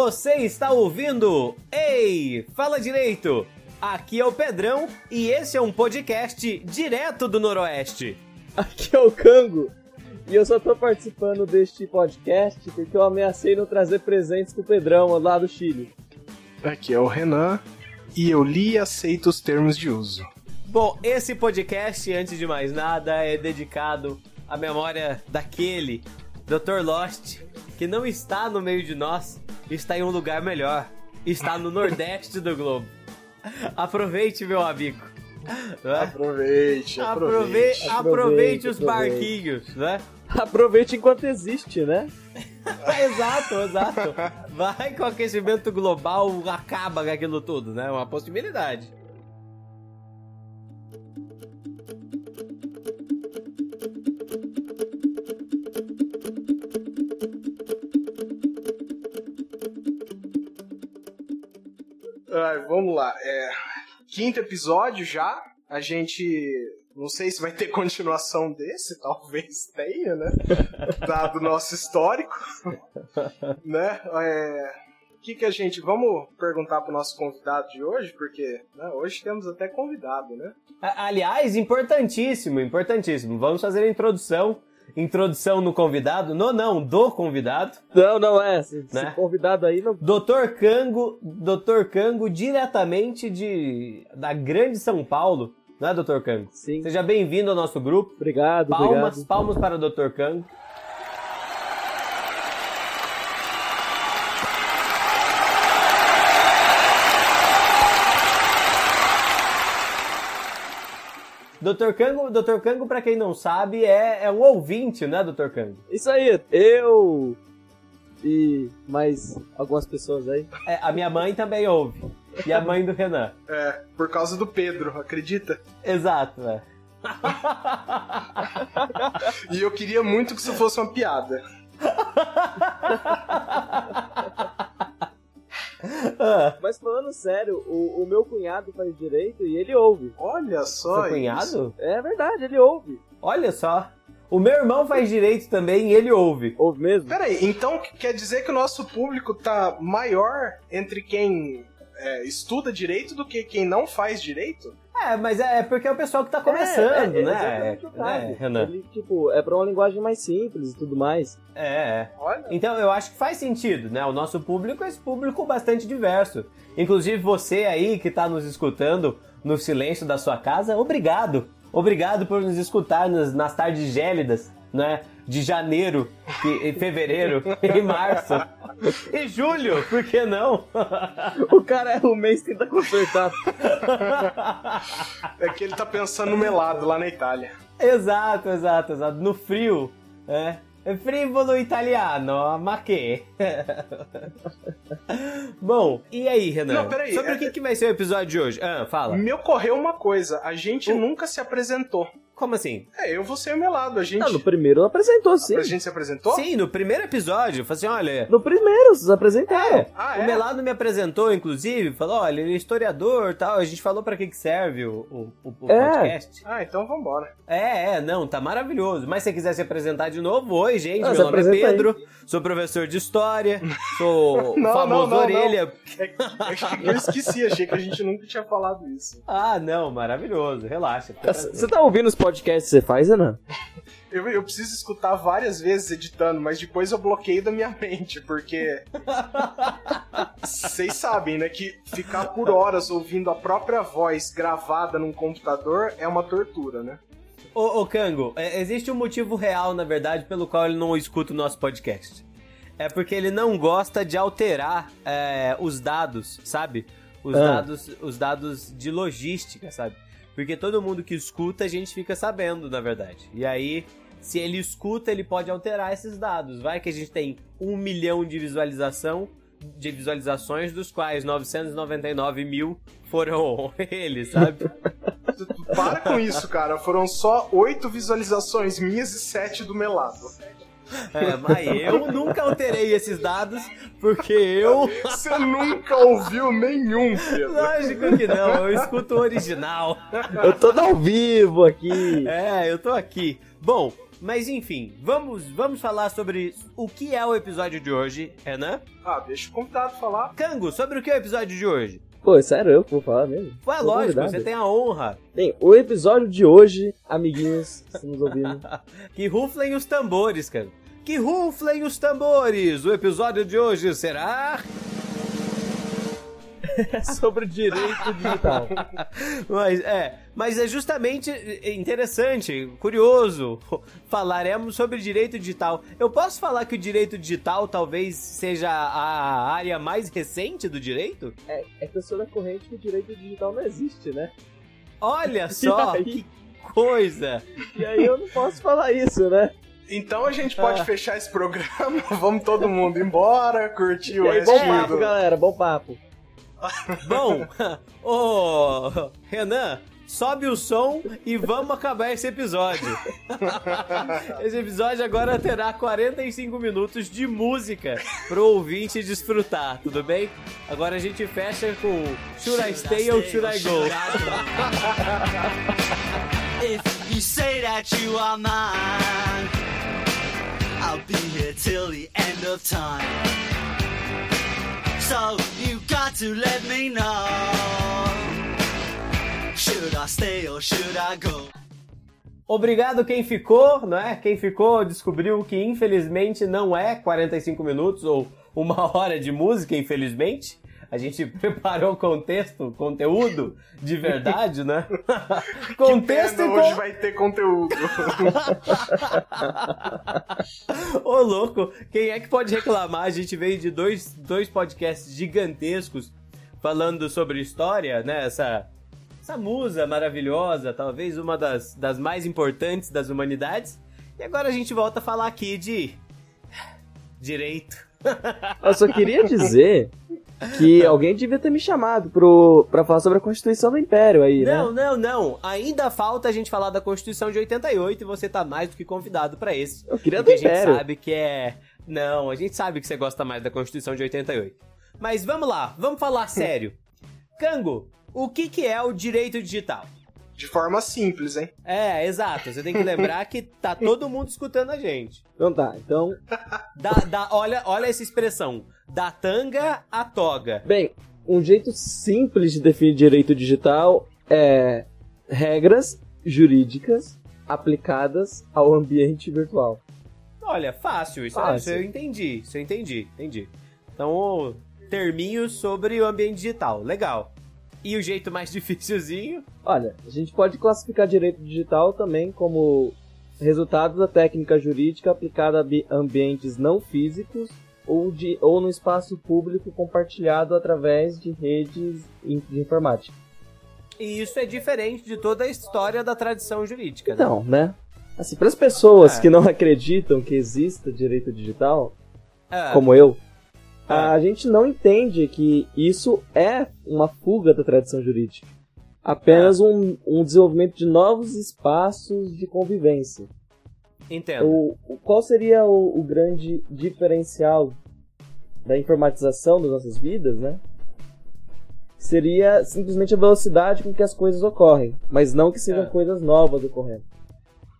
Você está ouvindo? Ei, fala direito! Aqui é o Pedrão e esse é um podcast direto do Noroeste. Aqui é o Cango e eu só tô participando deste podcast porque eu ameacei não trazer presentes pro Pedrão lá do Chile. Aqui é o Renan e eu li e aceito os termos de uso. Bom, esse podcast, antes de mais nada, é dedicado à memória daquele Dr. Lost que não está no meio de nós, está em um lugar melhor. Está no Nordeste do globo. Aproveite, meu amigo. É? Aproveite, aproveite. Aproveite, os barquinhos, né? Aproveite enquanto existe, né? exato, exato. Vai que o aquecimento global acaba com aquilo tudo, né? Uma possibilidade. Vamos lá. É, quinto episódio já. A gente. Não sei se vai ter continuação desse, talvez tenha, né? Dado o nosso histórico. né? É, o que, que a gente. Vamos perguntar pro nosso convidado de hoje, porque né, hoje temos até convidado, né? Aliás, importantíssimo, importantíssimo. Vamos fazer a introdução introdução no convidado. No não, do convidado. Não, não é. Se, né? convidado aí não. Doutor Cango, Doutor Cango, diretamente de da grande São Paulo. Não é, Doutor Cango? Sim. Seja bem-vindo ao nosso grupo. Obrigado, palmas, obrigado. Palmas para o Doutor Cango. Dr. Cango, Dr. Cango, pra quem não sabe, é, é um ouvinte, né, Dr. Cango? Isso aí, eu e mais algumas pessoas aí. É, a minha mãe também ouve. E a mãe do Renan. É, por causa do Pedro, acredita? Exato, é. e eu queria muito que isso fosse uma piada. Mas falando sério, o, o, meu cunhado faz direito e ele ouve. Olha só. Seu cunhado? Isso. É verdade, ele ouve. Olha só. O meu irmão faz direito também e ele ouve. Ouve mesmo? Peraí, então quer dizer que o nosso público tá maior entre quem é, estuda direito do que quem não faz direito? É, mas é, é porque é o pessoal que tá começando, é, é, né? É, né, Renan? Ele, tipo, é pra uma linguagem mais simples e tudo mais. É, é. Olha. Então eu acho que faz sentido, né? O nosso público é esse público bastante diverso. Inclusive você aí que tá nos escutando no silêncio da sua casa, obrigado. Obrigado por nos escutar nas, nas tardes gélidas, né? De janeiro, e, fevereiro e março. E julho, por que não? O cara é o mês que tá consertado. É que ele tá pensando no melado lá na Itália. Exato, exato, exato. No frio, é. É frívolo italiano, ma che? Bom, e aí, Renan? Não, peraí. Sobre é... o que, que vai ser o episódio de hoje? Ah, fala. Me ocorreu uma coisa. A gente uh. nunca se apresentou. Como assim? É, eu vou ser o Melado. A gente. Não, no primeiro apresentou, sim. A gente se apresentou? Sim, no primeiro episódio. Falei assim: olha. No primeiro, vocês apresentaram. É, ah, o é? Melado me apresentou, inclusive, falou: olha, ele é historiador tal. A gente falou pra que, que serve o, o, o é. podcast. Ah, então vambora. É, é, não, tá maravilhoso. Mas se você quiser se apresentar de novo, oi, gente. Não, meu nome é Pedro, aí. sou professor de história, sou não, famoso não, orelha. É, é eu esqueci, achei que a gente nunca tinha falado isso. Ah, não, maravilhoso, relaxa. Você tá ouvindo os podcasts que você faz? coisa, Eu, eu preciso escutar várias vezes editando, mas depois eu bloqueio da minha mente, porque. Vocês sabem, né? Que ficar por horas ouvindo a própria voz gravada num computador é uma tortura, né? Ô, ô Kango, é, existe um motivo real, na verdade, pelo qual ele não escuta o nosso podcast. É porque ele não gosta de alterar é, os dados, sabe? Os, ah. dados, os dados de logística, sabe? Porque todo mundo que escuta, a gente fica sabendo, na verdade. E aí, se ele escuta, ele pode alterar esses dados. Vai que a gente tem um milhão de visualização, de visualizações, dos quais 999 mil foram ele, sabe? Para com isso, cara. Foram só oito visualizações minhas e sete do Melado. É, mas eu nunca alterei esses dados, porque eu. Você nunca ouviu nenhum, Pedro. Lógico que não, eu escuto o original. Eu tô ao vivo aqui. É, eu tô aqui. Bom, Mas enfim, vamos, vamos falar sobre o que é o episódio de hoje, Renan? Ah, deixa o convidado falar. Cango, sobre o que é o episódio de hoje? Pô, é sério, eu que vou falar mesmo? Ué, Sou lógico, convidado. você tem a honra. Bem, o episódio de hoje, amiguinhos, que estão nos ouvindo, Que ruflem os tambores, cara. Que ruflem os tambores! O episódio de hoje será. É sobre direito digital. Mas é, mas é justamente interessante, curioso. Falaremos sobre direito digital. Eu posso falar que o direito digital talvez seja a área mais recente do direito? É, é que eu sou da corrente que o direito digital não existe, né? Olha só, aí? que coisa! E aí eu não posso falar isso, né? Então a gente pode Ah. fechar esse programa, vamos todo mundo embora, curtir o aí, bom papo, do... galera, bom papo. Bom, ô Renan, sobe o som e vamos acabar esse episódio. Esse episódio agora terá 45 minutos de música pro ouvinte desfrutar, tudo bem? Agora a gente fecha com Should I Stay or Should I Go? If you say that you are mine, I'll be here till the end of time. So you got to let me know. Should I stay or should I go? Obrigado quem ficou, não é? Quem ficou descobriu que infelizmente não é 45 minutos ou uma hora de música, infelizmente. A gente preparou contexto, conteúdo de verdade, né? contexto Pena, e hoje vai ter conteúdo. Ô, louco, quem é que pode reclamar? A gente veio de dois, dois podcasts gigantescos falando sobre história, né? Essa, essa musa maravilhosa, talvez uma das, das mais importantes das humanidades. E agora a gente volta a falar aqui de. direito. Eu só queria dizer que alguém devia ter me chamado pro, pra falar sobre a Constituição do Império aí, Não, né? não, não. Ainda falta a gente falar da Constituição de 88 e você tá mais do que convidado pra esse. Eu queria do Porque a gente Império. sabe que é. Não, a gente sabe que você gosta mais da Constituição de 88. Mas vamos lá, vamos falar sério. Cango, o que, que é o direito digital? De forma simples, hein? É, exato. Você tem que lembrar que tá todo mundo escutando a gente. Então tá, então, Da, da, olha, olha essa expressão. Da tanga à toga. bem, um jeito simples de definir direito digital é regras jurídicas aplicadas ao ambiente virtual. Olha, fácil. Isso, Fácil. isso eu entendi. Isso eu entendi. Entendi. Então, terminhos sobre o ambiente digital. Legal. E o jeito mais dificilzinho? Olha, a gente pode classificar direito digital também como resultado da técnica jurídica aplicada a bi- ambientes não físicos ou, de, ou no espaço público compartilhado através de redes de informática. E isso é diferente de toda a história da tradição jurídica. né? Então, né? Assim, para as pessoas É. que não acreditam que exista direito digital, Ah, como eu, É. a gente não entende que isso é uma fuga da tradição jurídica. Apenas um, um desenvolvimento de novos espaços de convivência. Entendo. O, o- qual seria o, o grande diferencial da informatização das nossas vidas, né? Seria simplesmente a velocidade com que as coisas ocorrem, mas não que sejam É. coisas novas ocorrendo.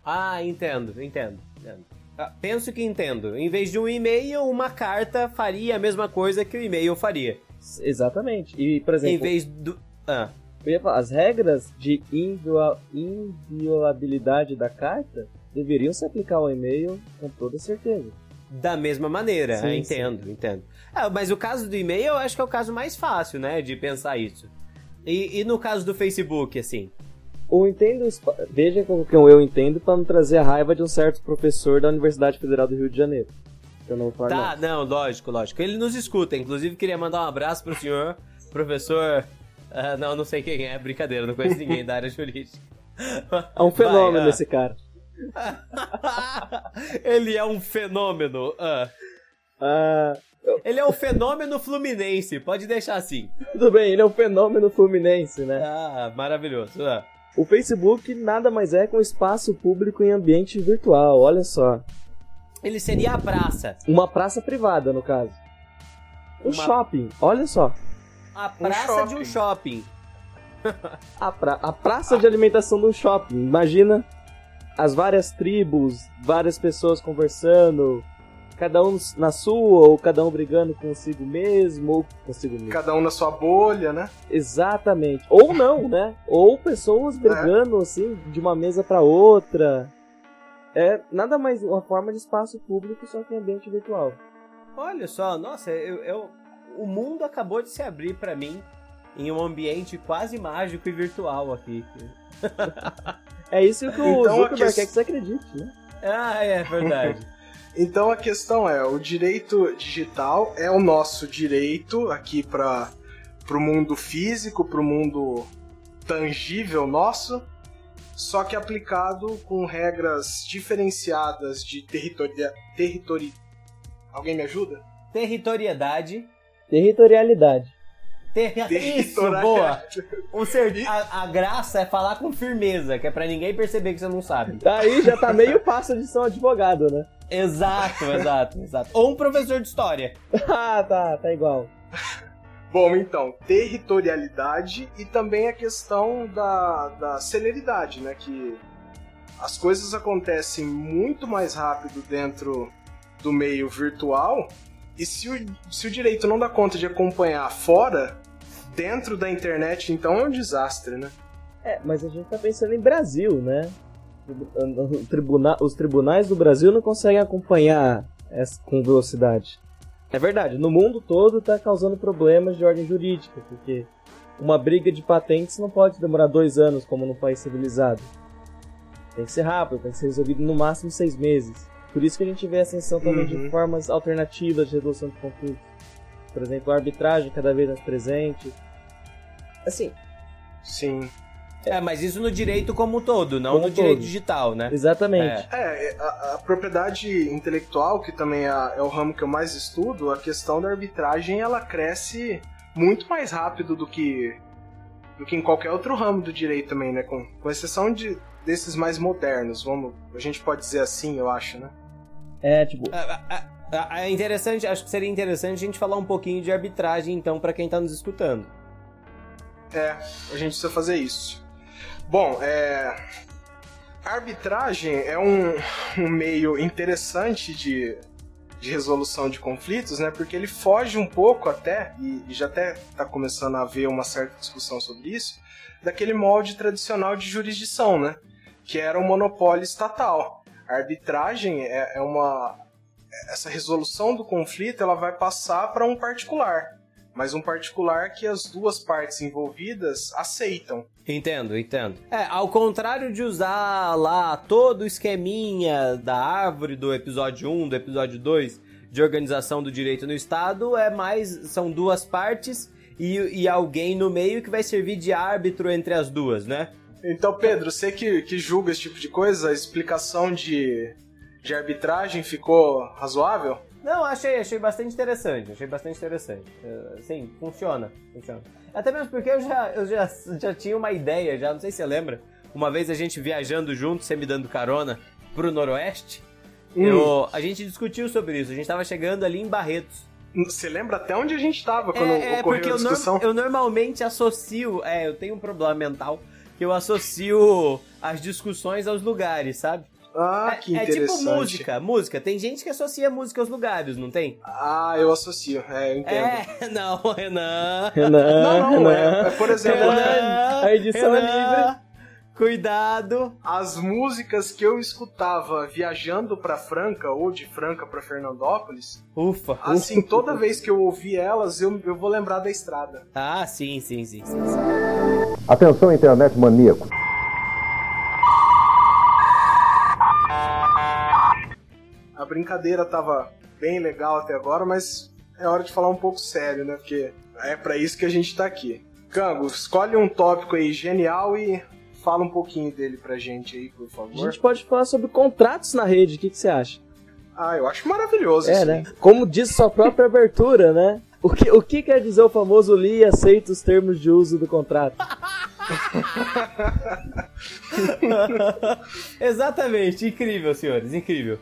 Ah, entendo, entendo. entendo. Ah, penso que entendo. Em vez de um e-mail, uma carta faria a mesma coisa que o e-mail faria. Exatamente. E, por Em exemplo, vez do. Ah, eu ia falar, as regras de inviola- inviolabilidade da carta deveriam se aplicar ao e-mail com toda certeza. da mesma maneira. Sim, entendo, entendo. Ah, mas o caso do e-mail eu acho que é o caso mais fácil, né? De pensar isso. E, e no caso do Facebook, assim? O entendo, veja como que eu entendo para não trazer a raiva de um certo professor da Universidade Federal do Rio de Janeiro. Eu não vou falar Tá, nome. não, lógico, lógico. Ele nos escuta. Inclusive, queria mandar um abraço pro senhor, professor. ah, não, não sei quem é, brincadeira, não conheço ninguém da área jurídica. É um fenômeno Vai, ah. esse cara. Ele é um fenômeno. ah. Ah, Ele é um fenômeno fluminense, pode deixar assim. tudo bem, ele é um fenômeno fluminense, né? Ah, maravilhoso. ah. O Facebook nada mais é que um espaço público em ambiente virtual, olha só. Ele seria a praça. Uma praça privada, no caso. Um Uma- shopping, olha só. A praça de um shopping. A, pra- a praça de alimentação de um shopping, imagina. As várias tribos, várias pessoas conversando, cada um na sua, ou cada um brigando consigo mesmo, ou consigo mesmo. Cada um na sua bolha, né? Exatamente. Ou não, né? Ou pessoas brigando assim de uma mesa para outra. É nada mais uma forma de espaço público, só que em ambiente virtual. Olha só, nossa, eu, eu o mundo acabou de se abrir para mim em um ambiente quase mágico e virtual aqui. é isso que o então, Zuckerberg quer que você acredite, né? Ah, é verdade. então a questão é, o direito digital é o nosso direito aqui para o mundo físico, para o mundo tangível nosso, só que aplicado com regras diferenciadas de territoria... territori... Alguém me ajuda? Territoriedade Territorialidade. Ter... Isso, boa! O ser... a, a, graça é falar com firmeza, que é pra ninguém perceber que você não sabe. Aí já tá meio passo de ser um advogado, né? Exato, exato, exato. Ou um professor de história. ah, tá, tá igual. Bom, então, territorialidade e também a questão da, da celeridade, né? Que as coisas acontecem muito mais rápido dentro do meio virtual e se o, se o direito não dá conta de acompanhar fora, dentro da internet, então é um desastre, né? É, mas a gente tá pensando em Brasil, né? Tribuna os tribunais do Brasil não conseguem acompanhar essa, com velocidade. É verdade, no mundo todo tá causando problemas de ordem jurídica, porque uma briga de patentes não pode demorar dois anos como num país civilizado. Tem que ser rápido, tem que ser resolvido no máximo seis meses. Por isso que a gente vê a ascensão também uhum. de formas alternativas de resolução de conflitos. Por exemplo, a arbitragem cada vez mais presente. Assim. Sim. É, mas isso no direito como um todo, não como no todo. direito digital, né? Exatamente. É, é a, a, propriedade intelectual, que também é, é, o ramo que eu mais estudo, a questão da arbitragem, ela cresce muito mais rápido do que do que em qualquer outro ramo do direito também, né? Com, com exceção de, desses mais modernos, vamos, a gente pode dizer assim, eu acho, né? É, tipo. É, é, é interessante, acho que seria interessante a gente falar um pouquinho de arbitragem, então, para quem tá nos escutando. É, a gente precisa fazer isso. Bom, é. A arbitragem é um, um meio interessante de, de resolução de conflitos, né? Porque ele foge um pouco até, e, e já até está começando a haver uma certa discussão sobre isso, daquele molde tradicional de jurisdição, né? Que era o monopólio estatal. A arbitragem é, é uma. Essa resolução do conflito ela vai passar para um particular. Mas um particular que as duas partes envolvidas aceitam. Entendo, entendo. É, ao contrário de usar lá todo o esqueminha da árvore do episódio 1, do episódio 2, de organização do direito no Estado, é mais. são duas partes e, e alguém no meio que vai servir de árbitro entre as duas, né? Então, Pedro, você que, que julga esse tipo de coisa, a explicação de, de arbitragem ficou razoável? Não, achei, achei bastante interessante, achei bastante interessante. Uh, sim, funciona, funciona. Até mesmo porque eu já, eu já, já tinha uma ideia, já, não sei se você lembra, uma vez a gente viajando junto, você me dando carona, pro Noroeste, hum. eu, a gente discutiu sobre isso, a gente tava chegando ali em Barretos. Você lembra até onde a gente tava quando é, é ocorreu a discussão? Eu, norm, eu normalmente associo, é, eu tenho um problema mental, que eu associo as discussões aos lugares, sabe? Ah, que é, interessante. É tipo música, música. Tem gente que associa música aos lugares, não tem? Ah, eu associo, é, eu entendo. É, não, Renan. Renan, não, não, Renan. É, é, por exemplo... Renan, a edição é Renan, é livre. Cuidado. As músicas que eu escutava viajando para Franca ou de Franca para Fernandópolis. Ufa. Assim, ufa. toda vez que eu ouvir elas, eu, eu vou lembrar da estrada. Ah, sim, sim, sim, sim. sim. Atenção, internet maníaco. A brincadeira tava bem legal até agora, mas é hora de falar um pouco sério, né? Porque é para isso que a gente tá aqui. Cango, escolhe um tópico aí genial e Fala um pouquinho dele pra gente aí, por favor. A gente pode falar sobre contratos na rede, o que, que você acha? Ah, eu acho maravilhoso é, isso. Né? Como diz sua própria abertura, né? O que, o que quer dizer o famoso li e aceita os termos de uso do contrato? Exatamente, incrível, senhores, incrível.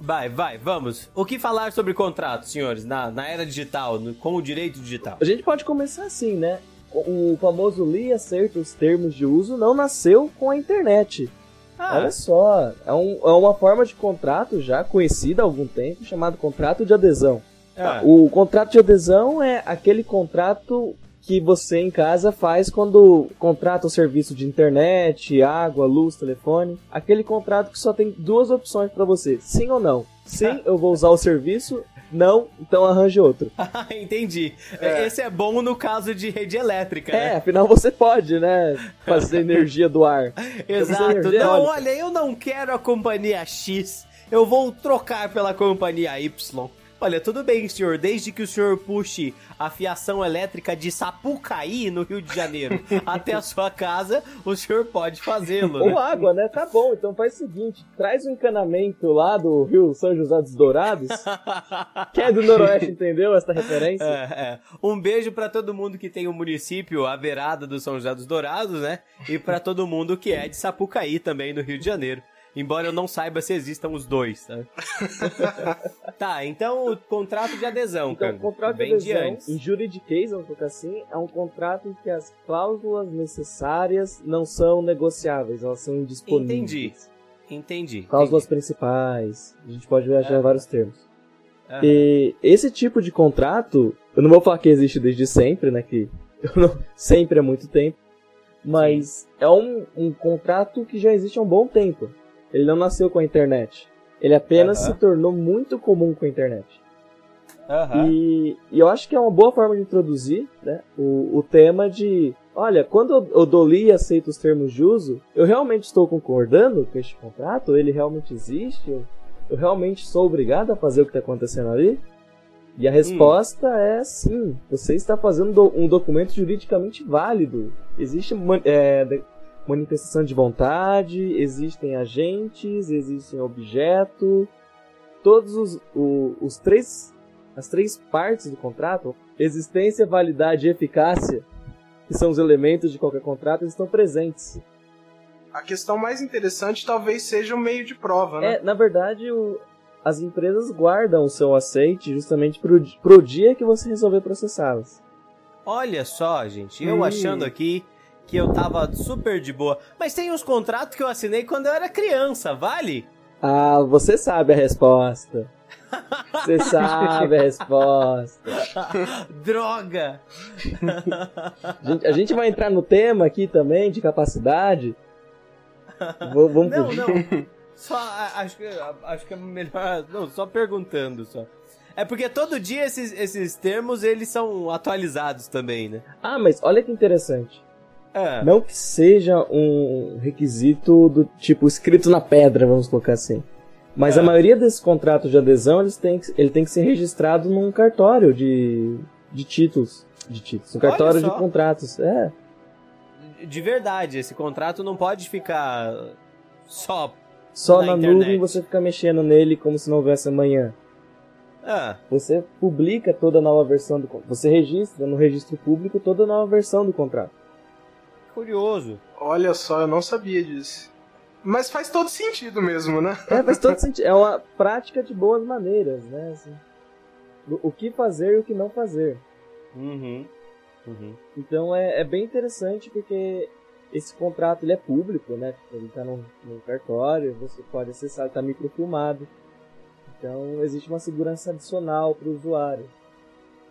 Vai, vai, vamos. O que falar sobre contratos, senhores, na, na era digital, no, com o direito digital? A gente pode começar assim, né? o famoso li acerta os termos de uso não nasceu com a internet. Ah, Olha só, é, um- é uma forma de contrato já conhecida há algum tempo, chamado contrato de adesão. ah, O contrato de adesão é aquele contrato que você em casa faz quando contrata o serviço de internet, água, luz, telefone. Aquele contrato que só tem duas opções pra você, sim ou não. Sim, eu vou usar o serviço. Não, então arranje outro. entendi. É. Esse é bom no caso de rede elétrica, É, né? afinal você pode, né? Fazer energia do ar. Exato. Não, eólica. olha, eu não quero a companhia X. Eu vou trocar pela companhia Y. Olha, tudo bem, senhor, desde que o senhor puxe a fiação elétrica de Sapucaí, no Rio de Janeiro, até a sua casa, o senhor pode fazê-lo. Ou Né? água, né? Tá bom, então faz o seguinte: traz um encanamento lá do Rio São José dos Dourados. Quem é do Noroeste entendeu essa referência? É, é. Um beijo pra todo mundo que tem o município à beirada do São José dos Dourados, né? E pra todo mundo que é de Sapucaí também, no Rio de Janeiro. Embora eu não saiba se existam os dois, tá? tá, então o contrato de adesão, Então, cara. o contrato de Vem de adesão, antes. em juridiquês, vamos colocar assim, é um contrato em que as cláusulas necessárias não são negociáveis, elas são indisponíveis. Entendi. Entendi. Cláusulas principais, a gente pode viajar Aham. vários termos. E esse tipo de contrato, eu não vou falar que existe desde sempre, né? Que não- sempre é muito tempo. Mas é um, um contrato que já existe há um bom tempo. Ele não nasceu com a internet. Ele apenas Aham. se tornou muito comum com a internet. Aham. E, e eu acho que é uma boa forma de introduzir né, o, o tema de. Olha, quando eu, eu dou li e aceito os termos de uso, eu realmente estou concordando com este contrato? Ele realmente existe? Eu, eu realmente sou obrigado a fazer o que está acontecendo ali? E a resposta é sim. Você está fazendo do- um documento juridicamente válido. Existe é, manifestação de vontade, existem agentes, existem objeto. Todos os, o- os três as três partes do contrato, existência, validade e eficácia, que são os elementos de qualquer contrato, eles estão presentes. A questão mais interessante talvez seja o meio de prova, né? É, na verdade, o- as empresas guardam o seu aceite justamente pro, pro dia que você resolver processá-las. Olha só, gente, eu Hum. achando aqui que eu tava super de boa. Mas tem uns contratos que eu assinei quando eu era criança, vale? Ah, você sabe a resposta. Você sabe a resposta. Droga! A gente, vai entrar no tema aqui também de capacidade. Vou- vamos Não, não. Só acho que acho que é melhor, não, só perguntando só. É porque todo dia esses, esses termos eles são atualizados também, né? Ah, mas olha que interessante. É. Não que seja um requisito do tipo escrito na pedra, vamos colocar assim. Mas É. a maioria desses contratos de adesão, eles têm que, ele tem que ser registrado num cartório de, de títulos. De títulos. Um cartório de contratos. É. De verdade, esse contrato não pode ficar só. Só Na na, nuvem você fica mexendo nele como se não houvesse amanhã. Ah, Você publica toda a nova versão do Você registra no registro público toda a nova versão do contrato. Curioso. Olha só, eu não sabia disso. Mas faz todo sentido mesmo, né? É, faz todo sentido. É uma prática de boas maneiras, né? assim. O- que fazer e o que não fazer. Uhum. Uhum. Então é, é bem interessante porque esse contrato ele é público, né? Ele está no, no cartório, você pode acessar, está microfilmado. Então existe uma segurança adicional para o usuário.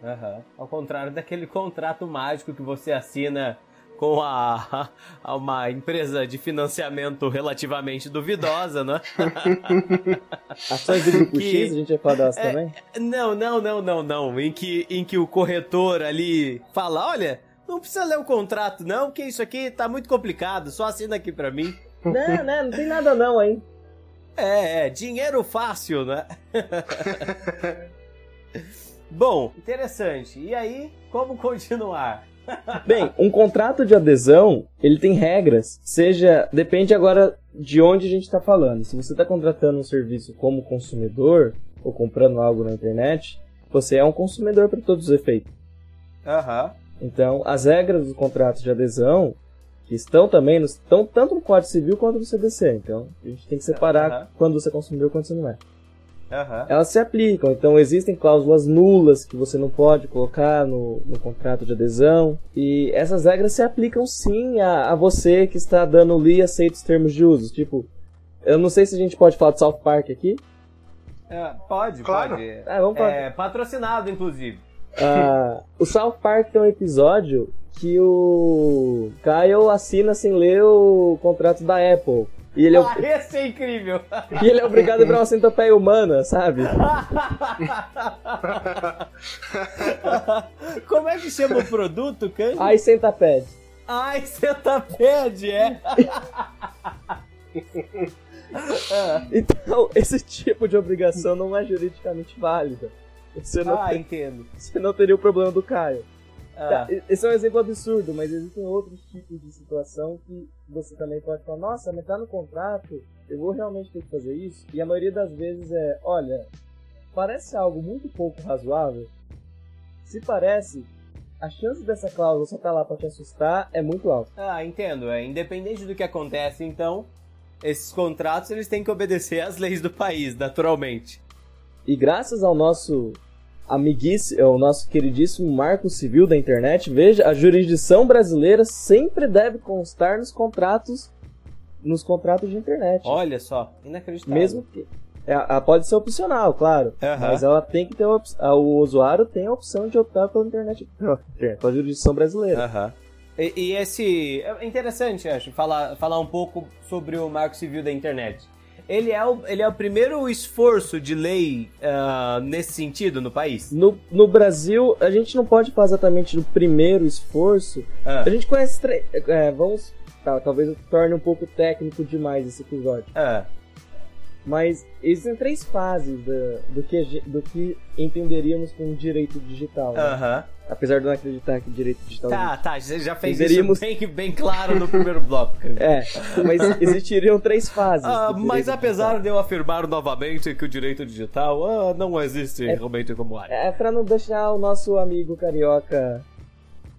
Aham. Ao contrário daquele contrato mágico que você assina com a, a uma empresa de financiamento relativamente duvidosa, né? Ações do grupo Que- X, a gente vai falar delas É, também? Não, não, não, não, não. Em que, em que o corretor ali fala, olha, não precisa ler o contrato não, porque isso aqui tá muito complicado, só assina aqui pra mim. Não, né? Não tem nada não, hein? É, é, dinheiro fácil, né? Bom, interessante. E aí, como continuar? Bem, um contrato de adesão, ele tem regras, seja, depende agora de onde a gente está falando. Se você está contratando um serviço como consumidor, ou comprando algo na internet, você é um consumidor para todos os efeitos. Aham. Então, as regras dos contratos de adesão, que estão também, no, estão tanto no Código Civil quanto no CDC. Então, a gente tem que separar Aham. quando você é consumidor e quando você não é. Aham. Elas se aplicam, então existem cláusulas nulas que você não pode colocar no, no contrato de adesão. E essas regras se aplicam sim a, a você que está dando li e aceita os termos de uso. Tipo, Eu não sei se a gente pode falar de South Park aqui. É, pode, Claro. pode. É, vamos falar. É, patrocinado, inclusive. Ah, o South Park tem um episódio que o Kyle assina sem ler o contrato da Apple. E ele é, Ah, esse é incrível! e ele é obrigado a virar uma centopeia humana, sabe? Como é que chama o produto, Candy? Ai, centapede. Ai, centapede, é! Então, esse tipo de obrigação não é juridicamente válida. Você não, Ah, tem- entendo. você não teria o problema do Caio. Ah, Tá, esse é um exemplo absurdo, mas existem outros tipos de situação que você também pode falar, nossa, mas tá no contrato, eu vou realmente ter que fazer isso? E a maioria das vezes é, olha, parece algo muito pouco razoável. Se parece, a chance dessa cláusula só tá lá pra te assustar é muito alta. ah, entendo. É, independente do que acontece, então, esses contratos eles têm que obedecer às leis do país, naturalmente. E graças ao nosso amiguíssimo, ao nosso queridíssimo marco civil da internet, veja, a jurisdição brasileira sempre deve constar nos contratos nos contratos de internet. Olha só, inacreditável. Mesmo que é, pode ser opcional, claro, Aham. mas ela tem que ter op- o usuário tem a opção de optar pela internet, pela, jurisdição brasileira. Aham. E, e esse. É interessante, acho, falar, falar um pouco sobre o Marco Civil da Internet. Ele é o, ele é o primeiro esforço de lei ah, nesse sentido no país? No, no Brasil, a gente não pode falar exatamente do primeiro esforço. Ah, A gente conhece. É, vamos. Tá, talvez eu torne um pouco técnico demais esse episódio. ah, Mas existem três fases da- do, que, do que entenderíamos como direito digital. né? Aham. Apesar de eu não acreditar que direito digital. Tá, tá, você já fez Entenderíamos- isso bem, bem claro no primeiro bloco. É, mas existiriam três fases. Ah, do mas apesar digital. de eu afirmar novamente que o direito digital ah, não existe realmente como área. É pra não deixar o nosso amigo carioca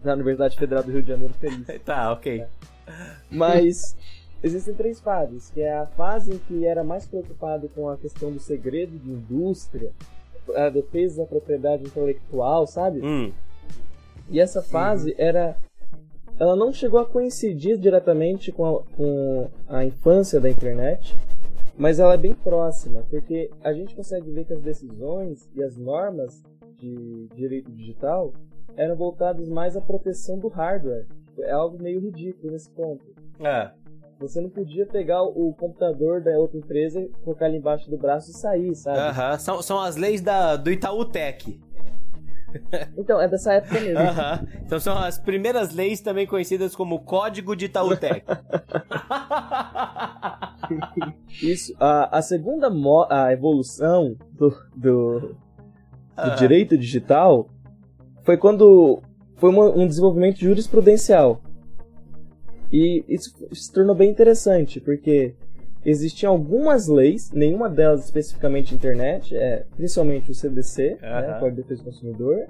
da Universidade Federal do Rio de Janeiro feliz. Tá, ok. Mas existem três fases, que é a fase em que era mais preocupado com a questão do segredo de indústria, a defesa da propriedade intelectual, sabe? Hum, E essa fase era. Ela não chegou a coincidir diretamente com a, com a infância da internet, mas ela é bem próxima, porque a gente consegue ver que as decisões e as normas de direito digital eram voltadas mais à proteção do hardware. É algo meio ridículo nesse ponto. é. Você não podia pegar o computador da outra empresa, colocar ele embaixo do braço e sair, sabe? Aham, São, são as leis da, do Itaú Tech. Então, é dessa época mesmo. Então são as primeiras leis também conhecidas como Código de Itaú Tech. Isso, a, a segunda a evolução do, do, do Ah. direito digital foi quando foi uma- um desenvolvimento jurisprudencial. E isso se tornou bem interessante, porque existiam algumas leis, nenhuma delas especificamente internet, é, principalmente o CDC, né, Aham. Código de Defesa do Consumidor,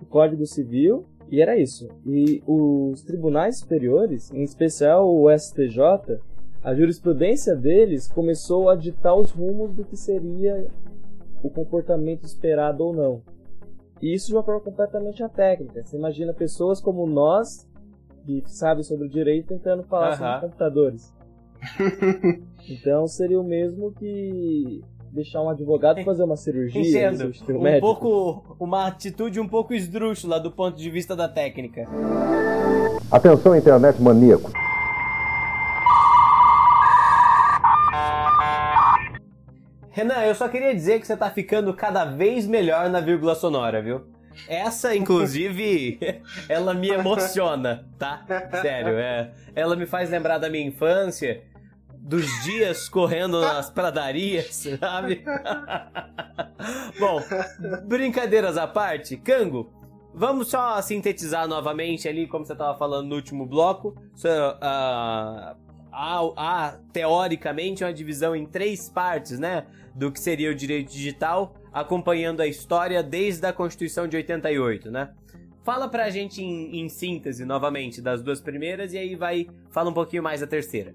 o Código Civil, e era isso. E os tribunais superiores, em especial o STJ, a jurisprudência deles começou a ditar os rumos do que seria o comportamento esperado ou não. E isso uma forma completamente técnica. Você imagina pessoas como nós, que sabem sobre o direito, tentando falar Aham. sobre computadores. então seria o mesmo que deixar um advogado fazer uma cirurgia. Entendo. substituir um Um médico. pouco, uma atitude um pouco esdrúxula do ponto de vista da técnica. Atenção, internet maníaco. Renan, eu só queria dizer que você tá ficando cada vez melhor na vírgula sonora, viu? Essa, inclusive, ela me emociona, tá? Sério, é. Ela me faz lembrar da minha infância, dos dias correndo nas pradarias, sabe? Bom, brincadeiras à parte, Cango, vamos só sintetizar novamente ali, como você tava falando no último bloco. So, ah, há, há, teoricamente, uma divisão em três partes, né? Do que seria o direito digital, acompanhando a história desde a Constituição de 88, né? Fala pra gente em, em síntese, novamente, das duas primeiras e aí vai, fala um pouquinho mais da terceira.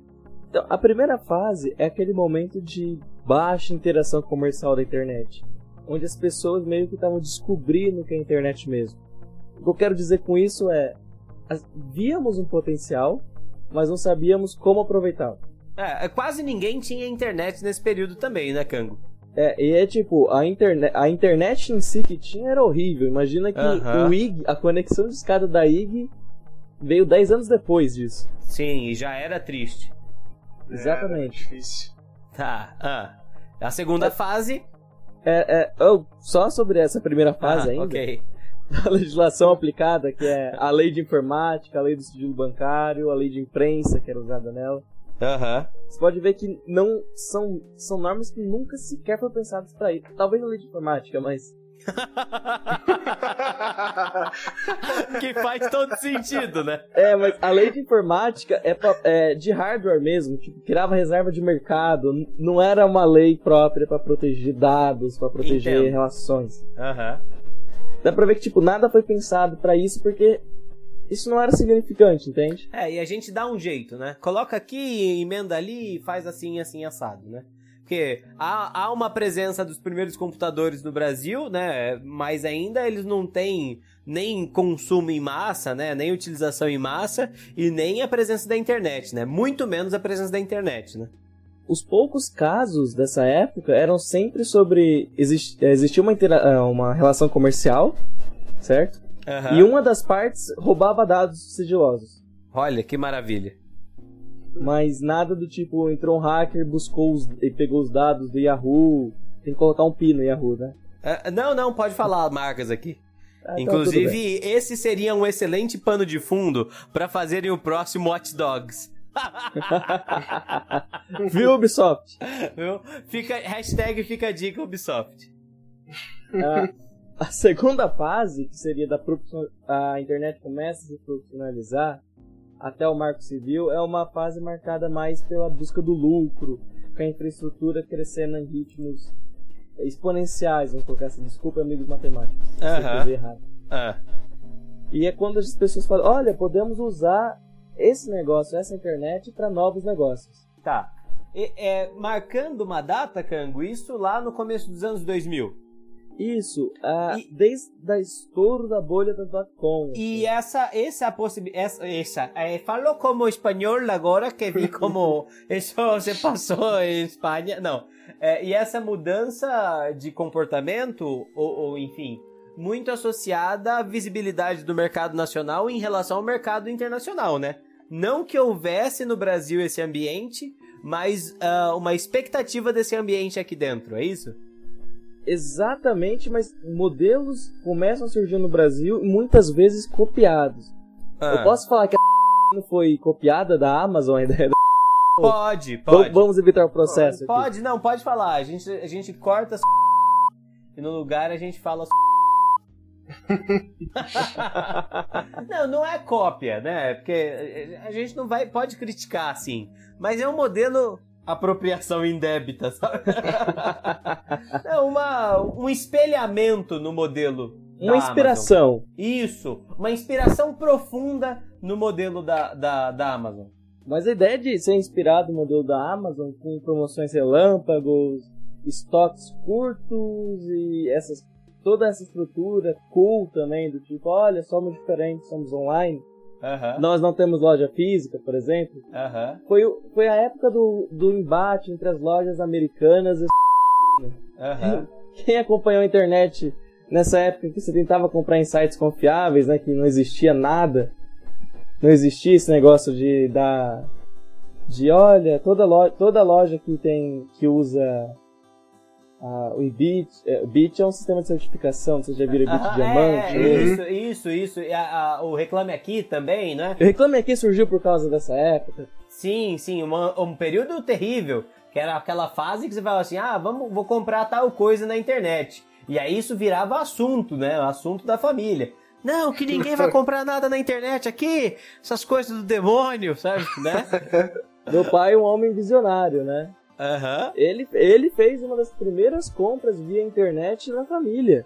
Então, a primeira fase é aquele momento de baixa interação comercial da internet, onde as pessoas meio que estavam descobrindo o que é a internet mesmo. O que eu quero dizer com isso é, víamos um potencial, mas não sabíamos como aproveitá-lo. É, quase ninguém tinha internet nesse período também, né, Cango? É, e é tipo, a internet, a internet em si que tinha era horrível. Imagina que Aham. o IG, a conexão de escada da IG veio 10 anos depois disso. Sim, e já era triste. Era Exatamente. difícil. Tá. Ah. A segunda fase. É, é, oh, só sobre essa primeira fase ah, ainda, Ok. a legislação aplicada, que é a lei de informática, a lei do sigilo bancário, a lei de imprensa, que era usada nela. Aham. Você pode ver que não são, são normas que nunca sequer foram pensadas para isso. Talvez a lei de informática, mas que faz todo sentido, né? É, mas a lei de informática é, pra- é de hardware mesmo, tipo, criava reserva de mercado, não era uma lei própria pra proteger dados, pra proteger Entendo. relações. Aham. Dá pra ver que tipo nada foi pensado pra isso porque isso não era significante, entende? É, e a gente dá um jeito, né? Coloca aqui, emenda ali e faz assim, assim, assado, né? Porque há, há uma presença dos primeiros computadores no Brasil, né? Mas ainda eles não têm nem consumo em massa, né? Nem utilização em massa e nem a presença da internet, né? Muito menos a presença da internet, né? Os poucos casos dessa época eram sempre sobre exist, existia uma, ah, uma relação comercial, certo? Aham. E uma das partes roubava dados sigilosos. Olha, que maravilha. Mas nada do tipo, entrou um hacker, buscou os, e pegou os dados do Yahoo. Tem que colocar um pi no Yahoo, né? Ah, não, não, pode falar marcas aqui. Ah, então. Inclusive, esse seria um excelente pano de fundo pra fazerem o próximo Watch Dogs. Viu, Ubisoft? Viu? Fica, hashtag fica a dica Ubisoft. Ah, a segunda fase, que seria da a internet começa a se profissionalizar até o marco civil, é uma fase marcada mais pela busca do lucro, com a infraestrutura crescendo em ritmos exponenciais, vamos colocar assim. Desculpa, amigos matemáticos, se Aham. fizer errado. Ah, E é quando as pessoas falam, olha, podemos usar esse negócio, essa internet, para novos negócios. tá. E- é, marcando uma data, Cango, isso lá no começo dos anos 2000. Isso, E- desde o estouro da bolha da dot-com. E essa, essa possibilidade, essa, essa eh, falo como espanhol agora que vi como isso se passou em Espanha, não. Eh, e essa mudança de comportamento, ou, ou enfim, muito associada à visibilidade do mercado nacional em relação ao mercado internacional, né? Não que houvesse no Brasil esse ambiente, mas ah, uma expectativa desse ambiente aqui dentro, é isso? Exatamente, mas modelos começam a surgir no Brasil e muitas vezes copiados. Ah, Eu posso falar que a não foi copiada da Amazon, a ideia da... Pode, pode. Vamos evitar o processo aqui. Pode, não, pode falar. A gente, a gente corta e no lugar a gente fala. não, não é cópia, né? Porque a gente não vai, pode criticar assim, mas é um modelo apropriação indébita, sabe? é uma, um espelhamento no modelo. da Uma inspiração. Amazon. Isso, uma inspiração profunda no modelo da, da, da Amazon. Mas a ideia de ser inspirado no modelo da Amazon com promoções relâmpagos, estoques curtos e essas toda essa estrutura cool também do tipo, olha, somos diferentes, somos online. Aham, Nós não temos loja física, por exemplo. aham, Foi, foi a época do, do embate entre as lojas americanas e aham. quem acompanhou a internet nessa época que você tentava comprar em sites confiáveis, né, que não existia nada, não existia esse negócio de dar de olha toda loja, toda loja que tem que usa ah, o IBIT, é, o BIT é um sistema de certificação, vocês já viram IBIT Aham, Diamante? É, né? isso, isso, isso. E a- a- o Reclame Aqui também, né? O Reclame Aqui surgiu por causa dessa época. Sim, sim, uma- um período terrível. Que era aquela fase que você falava assim, ah, vamos, vou comprar tal coisa na internet. E aí isso virava assunto, né? Assunto da família. Não, que ninguém vai comprar nada na internet aqui. Essas coisas do demônio, sabe? Né? Meu pai é um homem visionário, né? Aham. Ele, ele fez uma das primeiras compras via internet na família.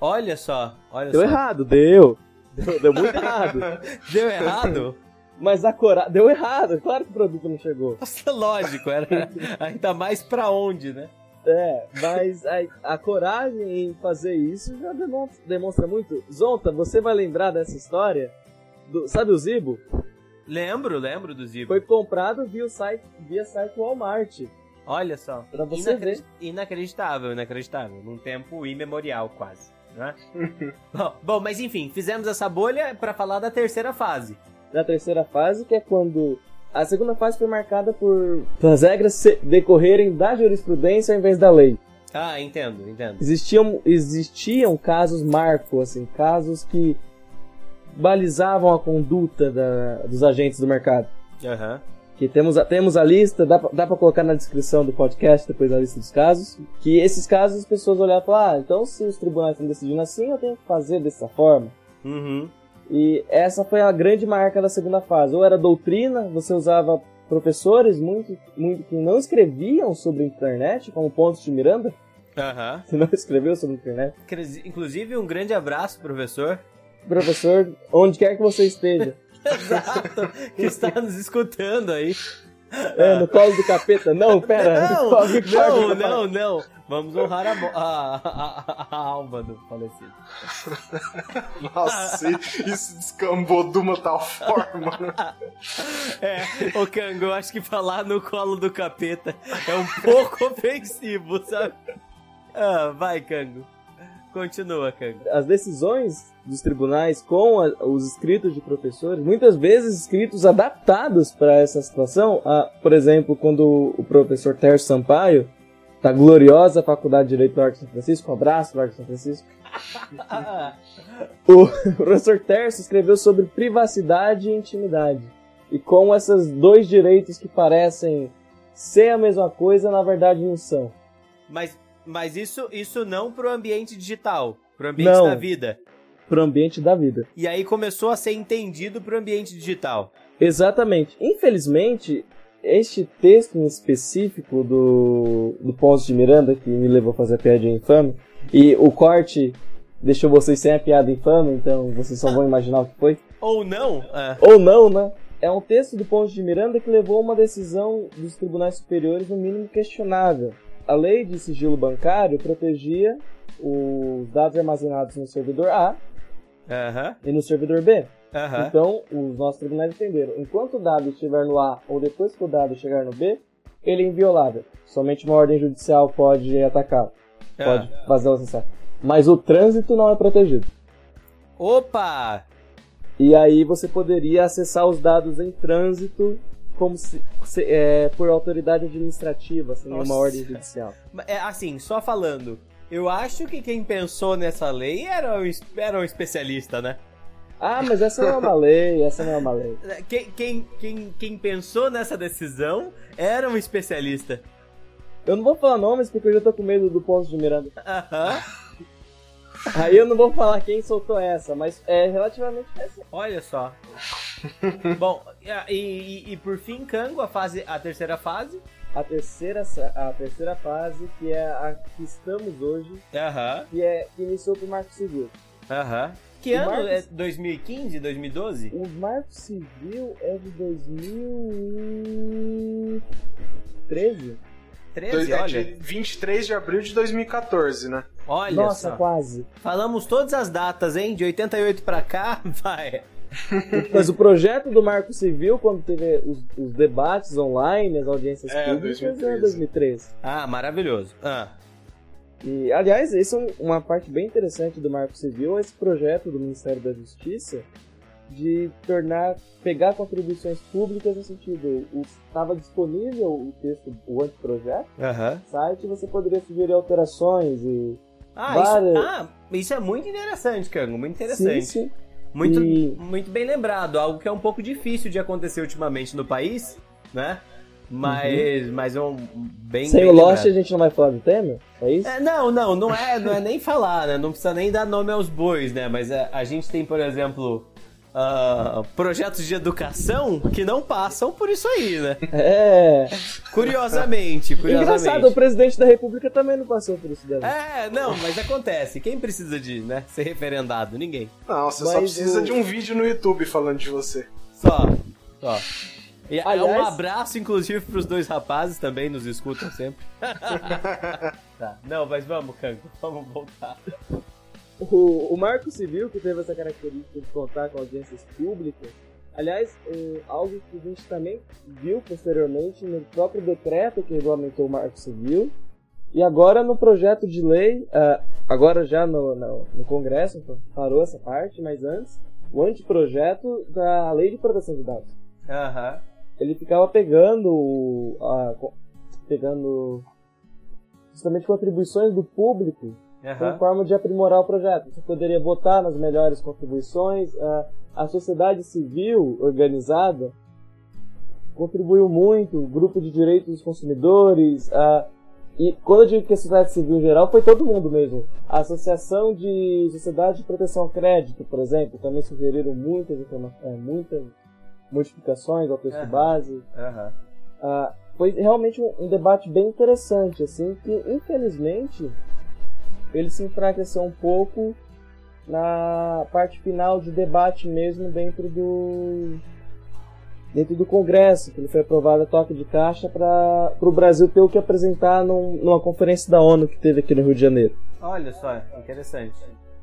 Olha só, olha Deu só. errado, deu. Deu, deu muito errado. Deu errado? Mas a coragem. Deu errado, claro que o produto não chegou. Nossa, lógico, era ainda mais pra onde, né? É, mas a, a coragem em fazer isso já demonstra, demonstra muito. Zonta, você vai lembrar dessa história? Do- sabe o Zibo? Lembro, lembro do Zibo. Foi comprado via site, via site Walmart. Olha só. Pra você. Inacreditável, inacreditável. Num tempo imemorial, quase. Né? bom, bom, mas enfim, fizemos essa bolha para falar da terceira fase. Da terceira fase, que é quando a segunda fase foi marcada por as regras decorrerem da jurisprudência ao invés da lei. Ah, entendo, entendo. Existiam, existiam casos marco, assim, casos que balizavam a conduta da, dos agentes do mercado. Aham. Uhum que temos a, temos a lista, dá, dá pra colocar na descrição do podcast depois a lista dos casos, que esses casos as pessoas olharam e falaram, ah, então se os tribunais estão decidindo assim, eu tenho que fazer dessa forma. Uhum. E essa foi a grande marca da segunda fase. Ou era doutrina, você usava professores muito, muito que não escreviam sobre a internet, como Pontos de Miranda, uhum. que não escreveu sobre a internet. Inclusive, um grande abraço, professor. Professor, onde quer que você esteja. Exato, que está nos escutando aí. É, no colo do capeta. Não, pera. Não, não, não, não. Vamos honrar a, a, a, a alma do falecido. Nossa, isso descambou de uma tal forma. É, ô Kango, eu acho que falar no colo do capeta é um pouco ofensivo, sabe? Ah, vai, Kango. Continua, Kango. As decisões dos tribunais com a, os escritos de professores, muitas vezes escritos adaptados para essa situação. Ah, por exemplo, quando o professor Terço Sampaio, da gloriosa Faculdade de Direito do Arco São Francisco, um abraço do Arco São Francisco, o professor Terço escreveu sobre privacidade e intimidade. E como esses dois direitos que parecem ser a mesma coisa, na verdade não são. Mas, mas isso, isso não para o ambiente digital, para o ambiente Não. da vida. Para o ambiente da vida. E aí começou a ser entendido para o ambiente digital. Exatamente. Infelizmente, este texto em específico do, do Ponce de Miranda, que me levou a fazer a piada infame, e o corte deixou vocês sem a piada infame, então vocês só vão imaginar o que foi. Ou não? É. Ou não, né? É um texto do Ponce de Miranda que levou a uma decisão dos tribunais superiores no mínimo questionável. A lei de sigilo bancário protegia os dados armazenados no servidor A e no servidor B. Então, os nossos tribunais entenderam. Enquanto o dado estiver no A ou depois que o dado chegar no B, ele é inviolável. Somente uma ordem judicial pode atacá-lo. Pode Ah. fazer o acessar. Mas o trânsito não é protegido. Opa! E aí você poderia acessar os dados em trânsito como se, se- é, por autoridade administrativa, sem Nossa. uma ordem judicial. É, assim, só falando. Eu acho que quem pensou nessa lei era um, era um especialista, né? Ah, mas essa não é uma lei, essa não é uma lei. Quem, quem, quem, quem pensou nessa decisão era um especialista. Eu não vou falar nomes porque eu já tô com medo do Ponce de Miranda. Aham. Aí eu não vou falar quem soltou essa, mas é relativamente recente. Olha só. Bom, e, e, e por fim, Kango, a, fase, a terceira fase. A terceira, a terceira fase, que é a que estamos hoje, Aham, que é que iniciou pro Marco Civil. aham. Que O ano? Marcos- É 2015, 2012? O Marco Civil é de 2013? 13, Dois- é olha. de 23 de abril de 2014, né? Olha Nossa, só. quase. Falamos todas as datas, hein? De 88 pra cá, vai. Mas o projeto do Marco Civil, quando teve os, os debates online, as audiências É, públicas, 2013. é 2013. Ah, maravilhoso. Ah, E, aliás, isso é um- uma parte bem interessante do Marco Civil, esse projeto do Ministério da Justiça de tornar, pegar contribuições públicas no sentido, estava disponível o texto, o anteprojeto, no site, você poderia sugerir alterações e... Ah, Várias- isso, ah, isso é muito interessante, Kango. Muito interessante. Sim, sim. Muito, E- muito bem lembrado. Algo que é um pouco difícil de acontecer ultimamente no país, né? Mas, mas é um bem. Sem bem o Lost a lembrado. gente não vai falar do Temer? É isso? É, não, não, não é, não é nem falar, né? Não precisa nem dar nome aos bois, né? Mas a, a gente tem, por exemplo, ah, projetos de educação que não passam por isso aí, né? É. Curiosamente, curiosamente. Engraçado, o presidente da república também não passou por isso daí. É, não, mas acontece. Quem precisa de, né, ser referendado? Ninguém. Não, você Mas só precisa o- de um vídeo no YouTube falando de você. Só, só. E Aliás- um abraço, inclusive, pros dois rapazes também, nos escutam sempre. tá, não, mas vamos, Kango, vamos voltar. O, o Marco Civil, que teve essa característica de contar com audiências públicas, Aliás, é, algo que a gente também viu posteriormente no próprio decreto que regulamentou o Marco Civil, e agora no projeto de lei, uh, agora já no, no, no, Congresso, então parou essa parte, mas antes, o anteprojeto da Lei de Proteção de Dados. Aham. Ele ficava pegando, pegando justamente contribuições do público Uhum. como forma de aprimorar o projeto. Você poderia votar nas melhores contribuições. Uh, a sociedade civil organizada contribuiu muito, o grupo de direitos dos consumidores, uh, e quando eu digo que a sociedade civil em geral, foi todo mundo mesmo. A Associação de Sociedade de Proteção ao Crédito, por exemplo, também sugeriram muitas, é, muitas modificações ao texto Uhum. base. Ah, foi realmente um, um debate bem interessante, assim, que infelizmente ele se enfraqueceu um pouco na parte final de debate mesmo dentro do dentro do Congresso, que ele foi aprovado a toque de caixa para o Brasil ter o que apresentar num- numa conferência da ONU que teve aqui no Rio de Janeiro. Olha só, interessante.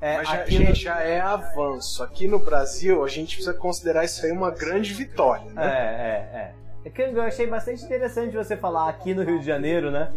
É, Mas já, aqui no- gente, já é avanço. Aqui no Brasil, a gente precisa considerar isso aí uma grande vitória, É, né? é, é. É que eu achei bastante interessante você falar aqui no Rio de Janeiro, né?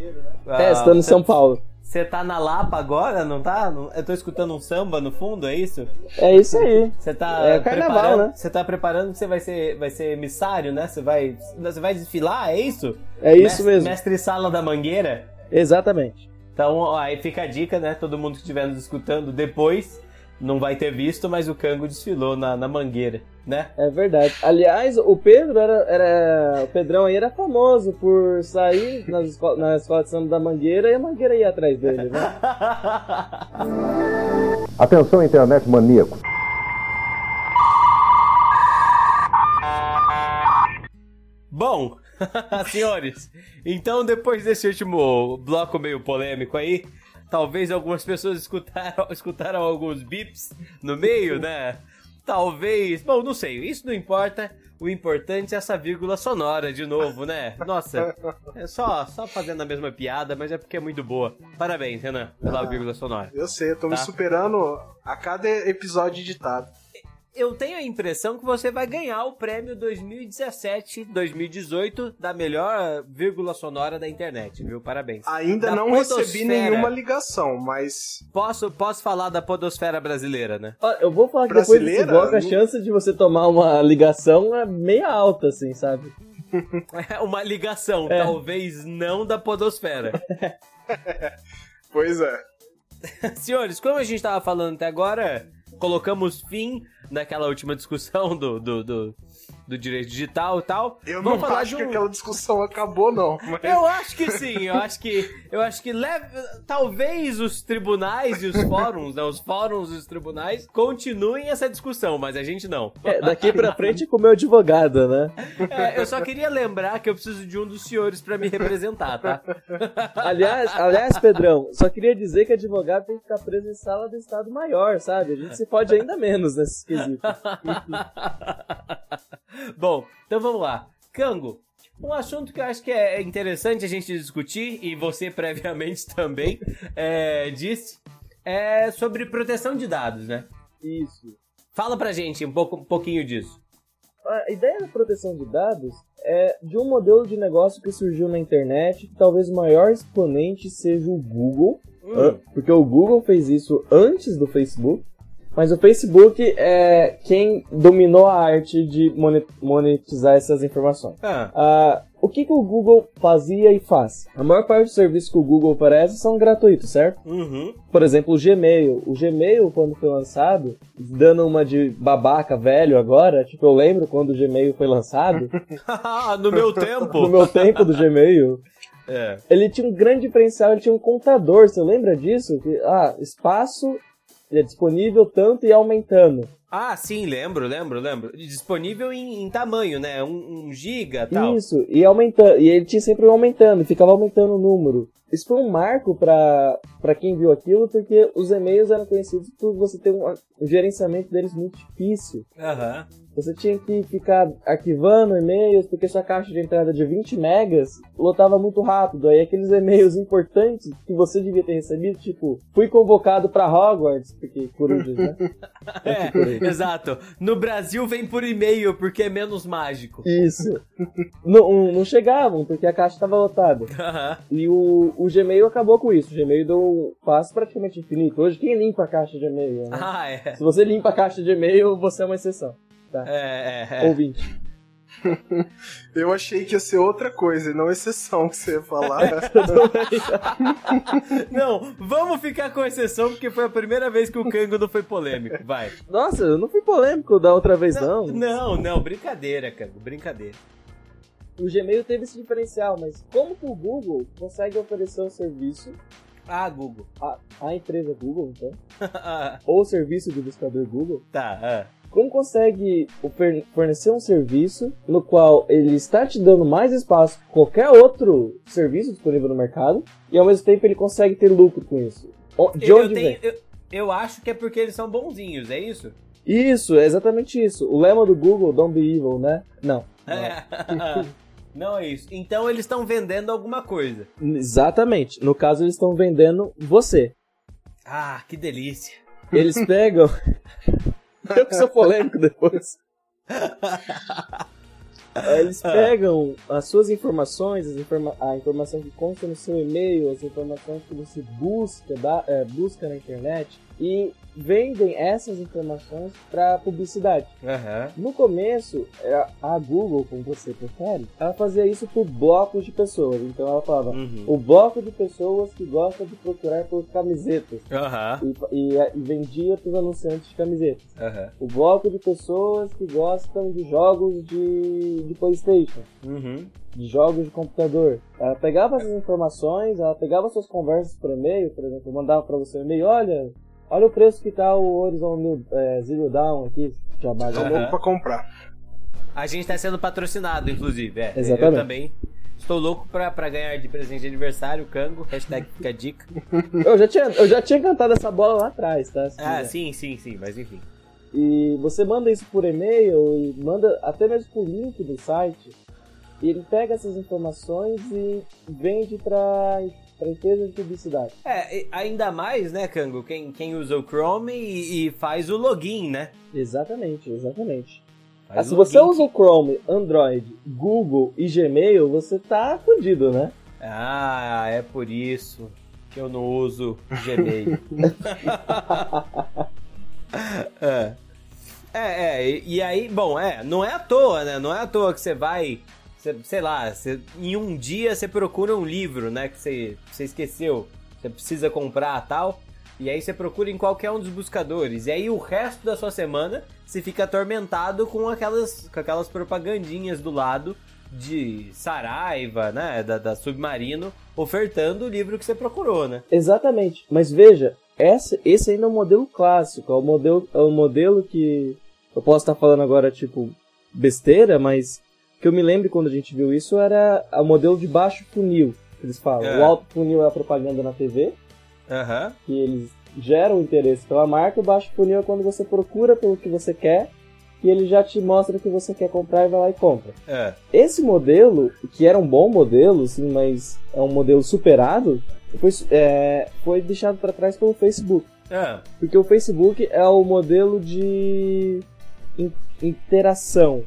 É, estando em São Paulo. Você tá na Lapa agora, não tá? Eu tô escutando um samba no fundo, é isso? É isso aí. Você tá É carnaval, preparando, né? Você tá preparando que você vai ser, vai ser emissário, né? Você vai, você vai desfilar, é isso? É isso mestre, mesmo. Mestre Sala da Mangueira. Exatamente. Então, ó, aí fica a dica, né? Todo mundo que estiver nos escutando depois não vai ter visto, mas o Cango desfilou na, na Mangueira, né? É verdade. Aliás, o Pedro era, era. O Pedrão aí era famoso por sair nas esco- na escola de samba da Mangueira e a Mangueira ia atrás dele, né? Atenção, internet maníaco. Bom, senhores, então depois desse último bloco meio polêmico aí, talvez algumas pessoas escutaram, escutaram alguns bips no meio, né? Talvez, bom, não sei, isso não importa. O importante é essa vírgula sonora de novo, né? Nossa, é só, só fazendo a mesma piada, mas é porque é muito boa. Parabéns, Renan, pela vírgula sonora. Eu sei, eu tô me Tá. superando a cada episódio editado. Eu tenho a impressão que você vai ganhar o prêmio 2017-2018 da melhor vírgula sonora da internet, viu? Parabéns. Ainda Da não recebi podosfera. nenhuma ligação, mas Posso, posso falar da podosfera brasileira, né? Eu vou falar que depois desse Brasileira? bloco a chance de você tomar uma ligação é meia alta, assim, sabe? É uma ligação, É. talvez não da podosfera. pois é. Senhores, como a gente tava falando até agora, colocamos fim naquela última discussão do, do, do, do direito digital e tal. Eu Vamos não falar acho de que um- aquela discussão acabou, não. Mas... Eu acho que sim, eu acho que eu acho que leve, talvez os tribunais e os fóruns, né, os fóruns e os tribunais continuem essa discussão, mas a gente não. É, daqui pra frente com o meu advogado, né? É, eu só queria lembrar que eu preciso de um dos senhores pra me representar, tá? Aliás, aliás, Pedrão, só queria dizer que advogado tem que ficar preso em sala de estado maior, sabe? A gente se pode ainda menos nesses quesitos. Bom, então vamos lá. Cango, um assunto que eu acho que é interessante a gente discutir, e você previamente também é, disse, é sobre proteção de dados, né? Isso. Fala pra gente um, pouco, um pouquinho disso. A ideia da proteção de dados é de um modelo de negócio que surgiu na internet, que talvez o maior exponente seja o Google, Hum. porque o Google fez isso antes do Facebook, mas o Facebook é quem dominou a arte de mone- monetizar essas informações. Ah, Ah, o que, que o Google fazia e faz? A maior parte dos serviços que o Google oferece são gratuitos, certo? uhum. Por exemplo, o Gmail. O Gmail, quando foi lançado, dando uma de babaca velho agora, tipo, eu lembro quando o Gmail foi lançado, no meu tempo. no meu tempo do Gmail, É. ele tinha um grande diferencial, ele tinha um contador, você lembra disso? Que, ah, espaço é disponível tanto e aumentando. Ah, sim, lembro, lembro, lembro. Disponível em, em tamanho, né? Um, um giga tal. Isso, e aumentando, e ele tinha sempre aumentando, ficava aumentando o número. Isso foi um marco para quem viu aquilo, porque os e-mails eram conhecidos por você ter um, um gerenciamento deles muito difícil. Aham. Você tinha que ficar arquivando e-mails, porque sua caixa de entrada de 20 megas lotava muito rápido. Aí aqueles e-mails importantes que você devia ter recebido, tipo, fui convocado pra Hogwarts, porque corujas, né? É, Coruja. Exato. No Brasil vem por e-mail porque é menos mágico. Isso. não, não chegavam, porque a caixa estava lotada. Aham. E o, o Gmail acabou com isso. O Gmail deu um passo praticamente infinito. Hoje, quem limpa a caixa de e-mail? Né? Ah, é. Se você limpa a caixa de e-mail, você é uma exceção. É, é, é. Ouvinte. Eu achei que ia ser outra coisa, e não exceção que você ia falar. Não, vamos ficar com exceção porque foi a primeira vez que o não foi polêmico. Vai. Nossa, eu não fui polêmico da outra vez, não. Não, não, brincadeira, Kango, brincadeira. O Gmail teve esse diferencial, mas como que o Google consegue oferecer um serviço, Ah, Google. a, a empresa Google, então, ou o serviço do buscador Google, tá, ah. como consegue fornecer um serviço no qual ele está te dando mais espaço que qualquer outro serviço disponível no mercado e ao mesmo tempo ele consegue ter lucro com isso? De eu, onde eu, vem? tenho, eu, eu acho que é porque eles são bonzinhos, é isso? Isso, é exatamente isso. O lema do Google, don't be evil, né? Não. não. Não é isso. Então eles estão vendendo alguma coisa. Exatamente. No caso, eles estão vendendo você. Ah, que delícia. Eles pegam. Eu que sou polêmico depois. Eles pegam as suas informações, as informa- a informação que consta no seu e-mail, as informações que você busca, da- é, busca na internet e vendem essas informações para publicidade. Aham. No começo, a Google, como você prefere, ela fazia isso por blocos de pessoas. Então ela falava, Uhum. o bloco de pessoas que gostam de procurar por camisetas. Aham. E, e- e vendia para os anunciantes de camisetas. O bloco de pessoas que gostam de jogos de, de Playstation, Uhum. de jogos de computador. Ela pegava essas informações, ela pegava suas conversas por e-mail, por exemplo, mandava para você um e-mail, olha, olha o preço que tá o Horizon é, Zero Dawn aqui, já Tô louco pra comprar. A gente tá sendo patrocinado, inclusive. É, Exatamente. Eu também estou louco pra, pra ganhar de presente de aniversário, Kango. Hashtag fica a dica. Eu já tinha, eu já tinha cantado essa bola lá atrás, tá? Ah, sim, sim, sim, mas enfim. E você manda isso por e-mail e manda até mesmo por link do site. E ele pega essas informações e vende para empresas de publicidade. É, ainda mais, né, Kango, quem, quem usa o Chrome e, e faz o login, né? Exatamente, exatamente. Ah, se você usa o Chrome, Android, Google e Gmail, você tá fudido, né? Ah, é por isso que eu não uso Gmail. é. É, é, e aí, bom, é, não é à toa, né? Não é à toa que você vai, você- sei lá, você- em um dia você procura um livro, né? Que você, esqueceu, você precisa comprar tal, e aí você procura em qualquer um dos buscadores. E aí o resto da sua semana você fica atormentado com aquelas, com aquelas propagandinhas do lado de Saraiva, né? Da, da Submarino, ofertando o livro que você procurou, né? Exatamente. Mas veja, essa, esse ainda é um modelo clássico. É o modelo, é o modelo que eu posso estar falando agora, tipo, besteira, mas que eu me lembro quando a gente viu isso era o modelo de baixo funil, que eles falam. É. O alto funil é a propaganda na TV, Aham. que eles geram interesse pela marca, o baixo funil é quando você procura pelo que você quer e ele já te mostra o que você quer comprar e vai lá e compra. É. Esse modelo, que era um bom modelo, sim, mas é um modelo superado, foi, é, foi deixado para trás pelo Facebook. É. Porque o Facebook é o modelo de in- interação,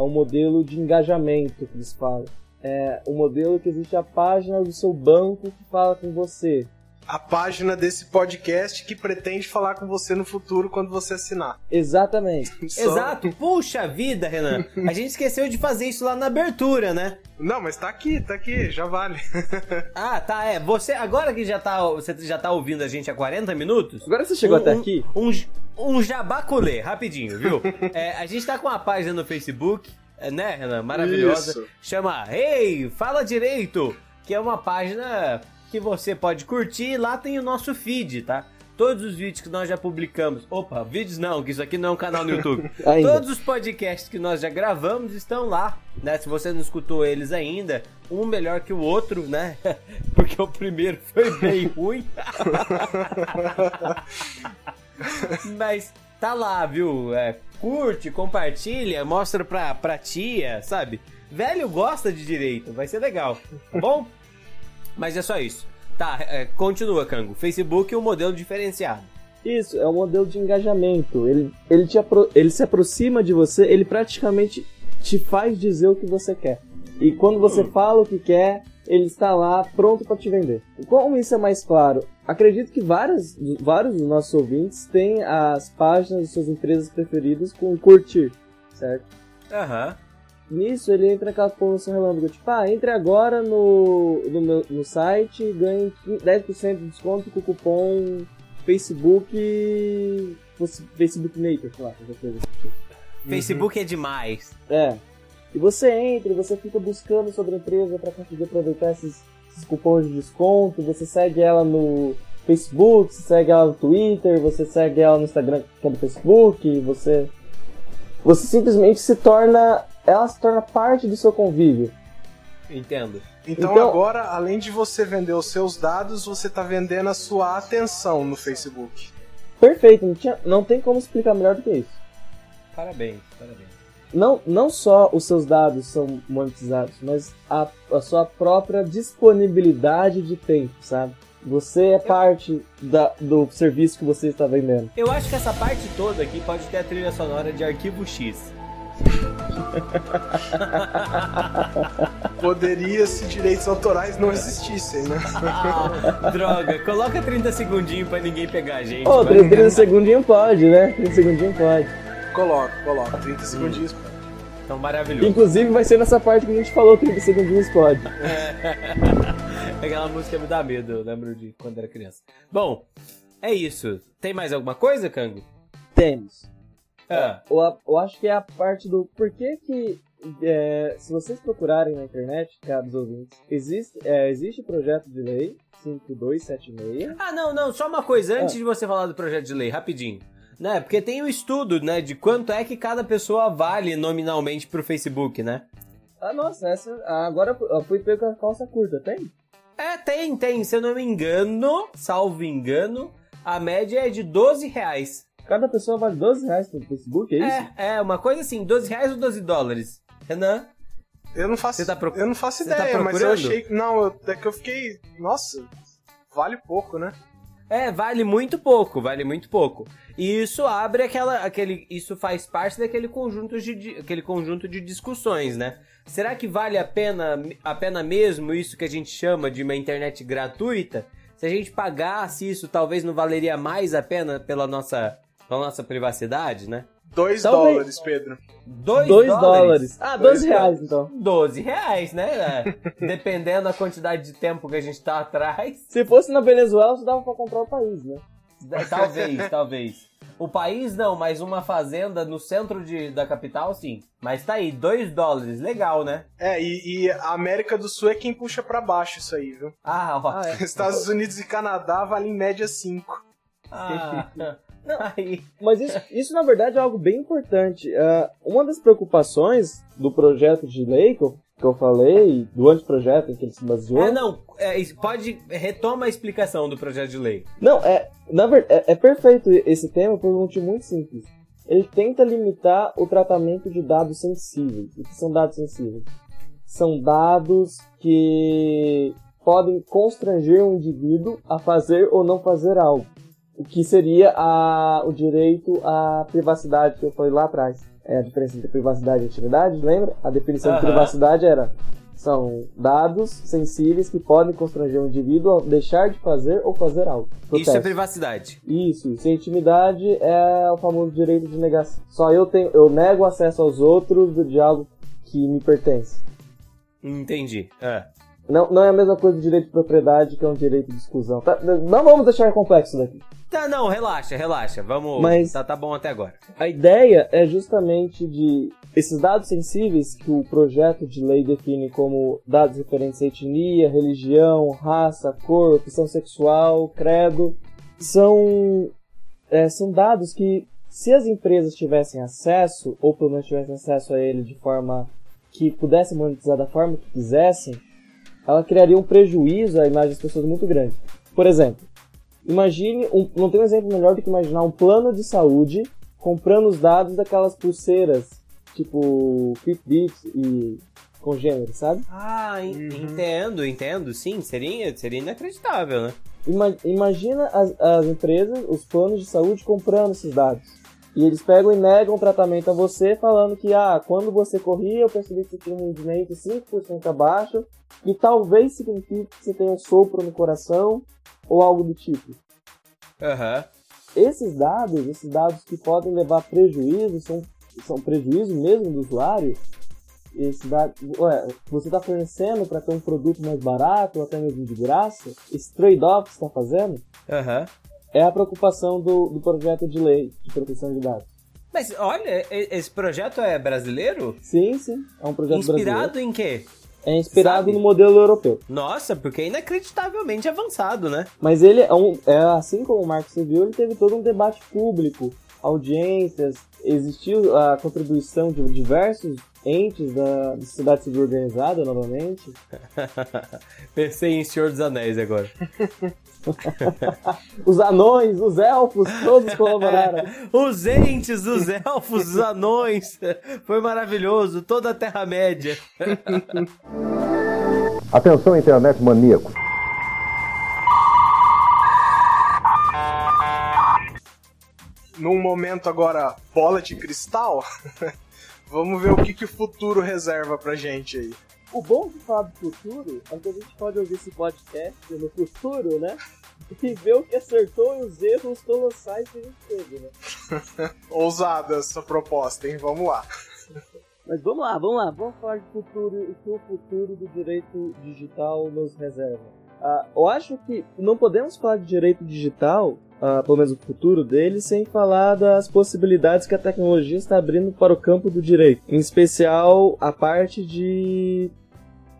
é o modelo de engajamento que eles falam. É o modelo que existe a página do seu banco que fala com você. A página desse podcast que pretende falar com você no futuro quando você assinar. Exatamente. Só- Exato. Puxa vida, Renan. A gente esqueceu de fazer isso lá na abertura, né? Não, mas tá aqui, tá aqui, já vale. Ah, tá, é. Você, agora que já tá, você já tá ouvindo a gente há 40 minutos. Agora você chegou um, até um- aqui? Um, um jabaculê, rapidinho, viu? É, a gente tá com uma página no Facebook, é, né, Renan? Maravilhosa. Isso. Chama Ei, Fala Direito, que é uma página que você pode curtir. Lá tem o nosso feed, tá? Todos os vídeos que nós já publicamos. Opa, vídeos não, que isso aqui não é um canal no YouTube. Todos os podcasts que nós já gravamos estão lá, né? Se você não escutou eles ainda, um melhor que o outro, né? Porque o primeiro foi bem ruim. Mas tá lá, viu? É, curte, compartilha, mostra pra, pra tia, sabe? Velho gosta de direito, vai ser legal, tá bom? Mas é só isso. Tá, é, continua, Cango. Facebook é um modelo diferenciado. Isso, é um modelo de engajamento. Ele, ele, te ele se aproxima de você, ele praticamente te faz dizer o que você quer. E quando você fala o que quer, ele está lá pronto para te vender. Como isso é mais claro? Acredito que várias, vários dos nossos ouvintes têm as páginas de suas empresas preferidas com curtir, certo? Aham. Nisso ele entra naquela promoção relâmpago, tipo, ah, entre agora no, no, meu, no site e ganhe 10% de desconto com o cupom Facebook. Facebook Maker, sei lá, qualquer coisa assim. Facebook é demais. É. E você entra você fica buscando sobre a empresa para conseguir aproveitar esses, esses cupons de desconto. Você segue ela no Facebook, você segue ela no Twitter, você segue ela no Instagram que é do Facebook, você. Você simplesmente se torna. Ela se torna parte do seu convívio. Entendo. Então, Então- agora, além de você vender os seus dados, você tá vendendo a sua atenção no Facebook. Perfeito, não, tinha, não tem como explicar melhor do que isso. Parabéns, parabéns. Não, não só os seus dados são monetizados, mas a, a sua própria disponibilidade de tempo, sabe? Você é parte da, do serviço que você está vendendo. Eu acho que essa parte toda aqui pode ter a trilha sonora de Arquivo X. Poderia se direitos autorais não existissem, né? Ah, droga, coloca 30 segundinhos pra ninguém pegar a gente. Ô, vai. 30, 30 segundinhos pode, né? 30 segundinos pode. Coloca, coloca. 30 segundinhos. Então, maravilhoso. Inclusive vai ser nessa parte que a gente falou 30 segundinhos pode. Aquela música me dá medo, eu lembro de quando era criança. Bom, é isso. Tem mais alguma coisa, Cango? Temos. Ah, Eu, a- eu acho que é a parte do porquê que, é, se vocês procurarem na internet, caros ouvintes, existe, é, existe projeto de lei 5276. Ah, não, não, só uma coisa, antes de você falar do projeto de lei, rapidinho. Né? Porque tem um estudo, né, de quanto é que cada pessoa vale nominalmente pro Facebook, né? Ah, nossa, essa. Agora eu fui pego com a calça curta, tem? É, tem, tem. Se eu não me engano, salvo engano, a média é de 12 reais. Cada pessoa vale 12 reais pro Facebook, é isso? É, é, uma coisa assim, 12 reais ou 12 dólares? Renan? Eu não faço, Você tá proc- eu não faço tá ideia, mas eu achei. Não, eu, é que eu fiquei. Nossa, vale pouco, né? É, vale muito pouco, vale muito pouco. E isso abre aquela, aquele, isso faz parte daquele conjunto de, de- aquele conjunto de discussões, né? Será que vale a pena, a pena mesmo isso que a gente chama de uma internet gratuita? Se a gente pagasse isso, talvez não valeria mais a pena pela nossa, pela nossa privacidade, né? 2 Talvez. dólares, Pedro. 2 2 dólares. Ah, 12 Dois reais então. 12 reais, né? É, Dependendo da quantidade de tempo que a gente tá atrás. Se fosse na Venezuela, você dava pra comprar o país, né? Talvez, talvez. O país não, mas uma fazenda no centro de, da capital, sim. Mas tá aí, 2 dólares, legal, né? É, e, e a América do Sul é quem puxa pra baixo isso aí, viu? Ah, ó. Ah, é. Estados Unidos e Canadá valem em média 5. Ah, aí. Mas isso, isso na verdade é algo bem importante. Ah, uma das preocupações do projeto de lei que eu, que eu falei, do anteprojeto em que ele se baseou. É, não, é, pode. Retoma a explicação do projeto de lei. Não, é, na ver, é, é perfeito esse tema por um motivo muito simples. Ele tenta limitar o tratamento de dados sensíveis. O que são dados sensíveis? São dados que podem constranger um indivíduo a fazer ou não fazer algo. O que seria a, o direito à privacidade que eu falei lá atrás. É a diferença entre privacidade e intimidade, lembra? A definição de Aham. privacidade era são dados sensíveis que podem constranger um indivíduo a deixar de fazer ou fazer algo. Isso é Protesto. privacidade. Isso, isso. E intimidade é o famoso direito de negação. Só eu tenho, eu nego acesso aos outros do de algo que me pertence. Entendi. É. Não, não é a mesma coisa do direito de propriedade, que é um direito de exclusão. Tá, não vamos deixar complexo daqui. Tá, não, relaxa, relaxa. Vamos. Mas- Tá, tá bom até agora. A ideia é justamente de esses dados sensíveis que o projeto de lei define como dados referentes à etnia, religião, raça, cor, opção sexual, credo, são, é, são dados que, se as empresas tivessem acesso, ou pelo menos tivessem acesso a ele de forma que pudessem monetizar da forma que quisessem, ela criaria um prejuízo à imagem das pessoas muito grande. Por exemplo, Imagine, um, não tem um exemplo melhor do que imaginar um plano de saúde comprando os dados daquelas pulseiras, tipo Fitbit e congêneres, sabe? Ah, en- entendo, entendo. Sim, seria, seria inacreditável, né? Ima- imagina as, as empresas, os planos de saúde comprando esses dados. E eles pegam e negam o tratamento a você, falando que, ah, quando você corria, eu percebi que você tinha um rendimento 5% abaixo, e talvez signifique que você tem um sopro no coração, ou algo do tipo. Aham. Esses dados, esses dados que podem levar prejuízo, são, são prejuízo mesmo do usuário. Esse dado, ué, você está fornecendo para ter um produto mais barato ou até mesmo de graça. Esse trade-off que você está fazendo Aham. É a preocupação do, do projeto de lei de proteção de dados. Mas olha, esse projeto é brasileiro? Sim, sim, é um projeto Inspirado brasileiro. em quê? É inspirado sabe? no modelo europeu. Nossa, porque é inacreditavelmente avançado, né? Mas ele é um, é assim como o Marco viu, ele teve todo um debate público, audiências, existiu a contribuição de diversos entes da sociedade civil organizada, novamente. Pensei em Senhor dos Anéis agora. Os anões, os elfos, todos colaboraram. Os entes, os elfos, os anões. Foi maravilhoso. Toda a Terra-média. Atenção, internet maníaco. Num momento agora, bola de cristal, vamos ver o que, que o futuro reserva pra gente aí. O bom de falar do futuro é que a gente pode ouvir esse podcast no futuro, né? E ver o que acertou e os erros colossais que a gente teve, né? Ousada essa proposta, hein? Vamos lá. Mas vamos lá, vamos lá, vamos falar de futuro, o que o futuro do direito digital nos reserva. Ah, eu acho que não podemos falar de direito digital, ah, pelo menos o futuro dele, sem falar das possibilidades que a tecnologia está abrindo para o campo do direito. Em especial a parte de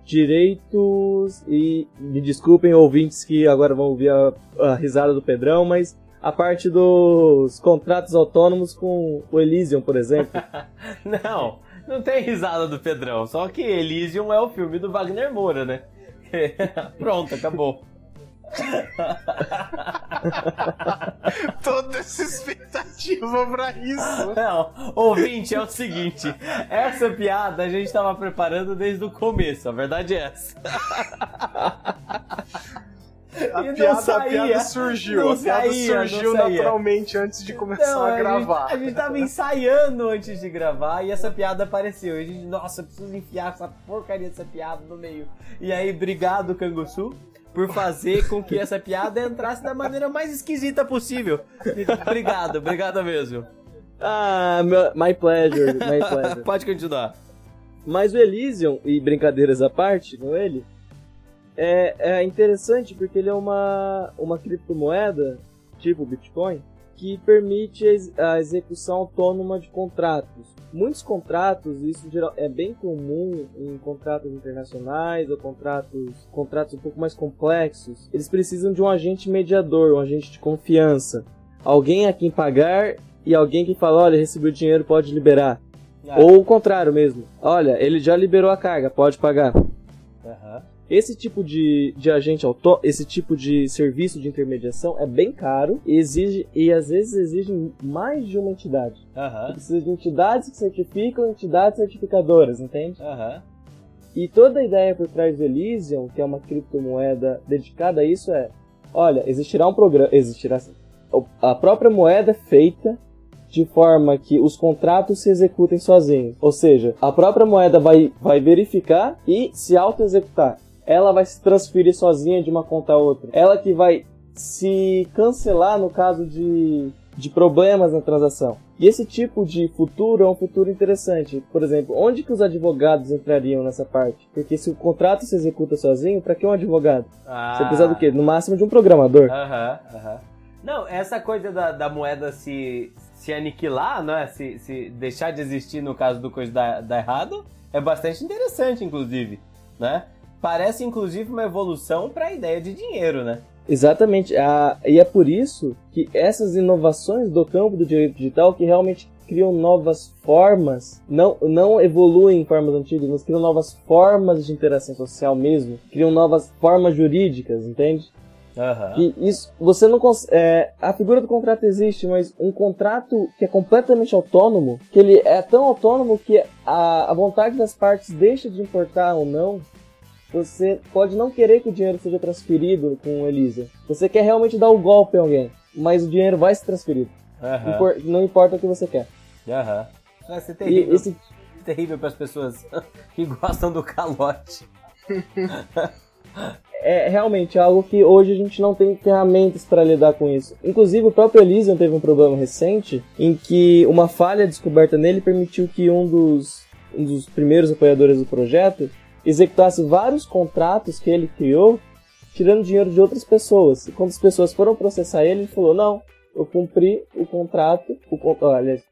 direitos e me desculpem ouvintes que agora vão ouvir a, a risada do Pedrão, mas a parte dos contratos autônomos com o Elysium, por exemplo. Não, não tem risada do Pedrão. Só que Elysium é o filme do Wagner Moura, né? Pronto, acabou. Toda essa expectativa pra isso. Não, ouvinte, é o seguinte: essa piada a gente tava preparando desde o começo, a verdade é essa. A piada, a saía, piada surgiu. a piada saía, surgiu naturalmente antes de começar Não, a gente- gravar. A gente, tava ensaiando antes de gravar e essa piada apareceu. E a gente, nossa, preciso enfiar essa porcaria dessa piada no meio. E aí, obrigado, Canguçu, por fazer com que essa piada entrasse da maneira mais esquisita possível. Obrigado, obrigado mesmo. Ah, meu- my pleasure, my pleasure. Pode continuar. Mas o Elysium, e brincadeiras à parte com ele, é, é interessante porque ele é uma, uma criptomoeda, tipo Bitcoin, que permite a ex- a execução autônoma de contratos. Muitos contratos, isso geral, é bem comum em contratos internacionais ou contratos, contratos um pouco mais complexos, eles precisam de um agente mediador, um agente de confiança. Alguém a quem pagar e alguém que fala, olha, recebeu dinheiro, pode liberar. Ou o contrário mesmo. Olha, ele já liberou a carga, pode pagar. Aham. Esse tipo de, de agente autô, esse tipo de serviço de intermediação é bem caro e exige e às vezes exige mais de uma entidade. Aham. Precisa de entidades que certificam, entidades certificadoras, entende? Aham. E toda a ideia por trás do Elysium, que é uma criptomoeda dedicada a isso, é: olha, existirá um programa, existirá a própria moeda é feita de forma que os contratos se executem sozinhos. Ou seja, a própria moeda vai, vai verificar e se auto-executar. Ela vai se transferir sozinha de uma conta a outra. Ela que vai se cancelar no caso de, de problemas na transação. E esse tipo de futuro é um futuro interessante. Por exemplo, onde que os advogados entrariam nessa parte? Porque se o contrato se executa sozinho, para que um advogado? Ah. Você precisa do quê? No máximo de um programador. Aham, aham. Não, essa coisa da, da moeda se, se aniquilar, não é? Se, se deixar de existir no caso do coisa dar, dar errado, é bastante interessante, inclusive, né? Parece, inclusive, uma evolução para a ideia de dinheiro, né? Exatamente. Ah, e é por isso que essas inovações do campo do direito digital que realmente criam novas formas, não, não evoluem em formas antigas, mas criam novas formas de interação social mesmo, criam novas formas jurídicas, entende? Aham. E isso, você não é, a figura do contrato existe, mas um contrato que é completamente autônomo, que ele é tão autônomo que a, a vontade das partes deixa de importar ou não, você pode não querer que o dinheiro seja transferido com o Elisa. Você quer realmente dar o um golpe em alguém, mas o dinheiro vai ser transferido. Aham. Impor- Não importa o que você quer. Aham. Vai ser E terrível. esse Terrível para as pessoas que gostam do calote. é realmente algo que hoje a gente não tem ferramentas para lidar com isso. Inclusive, o próprio Elysium teve um problema recente em que uma falha descoberta nele permitiu que um dos, um dos primeiros apoiadores do projeto executasse vários contratos que ele criou, tirando dinheiro de outras pessoas. E quando as pessoas foram processar ele, ele falou: Não, eu cumpri o contrato. O, olha,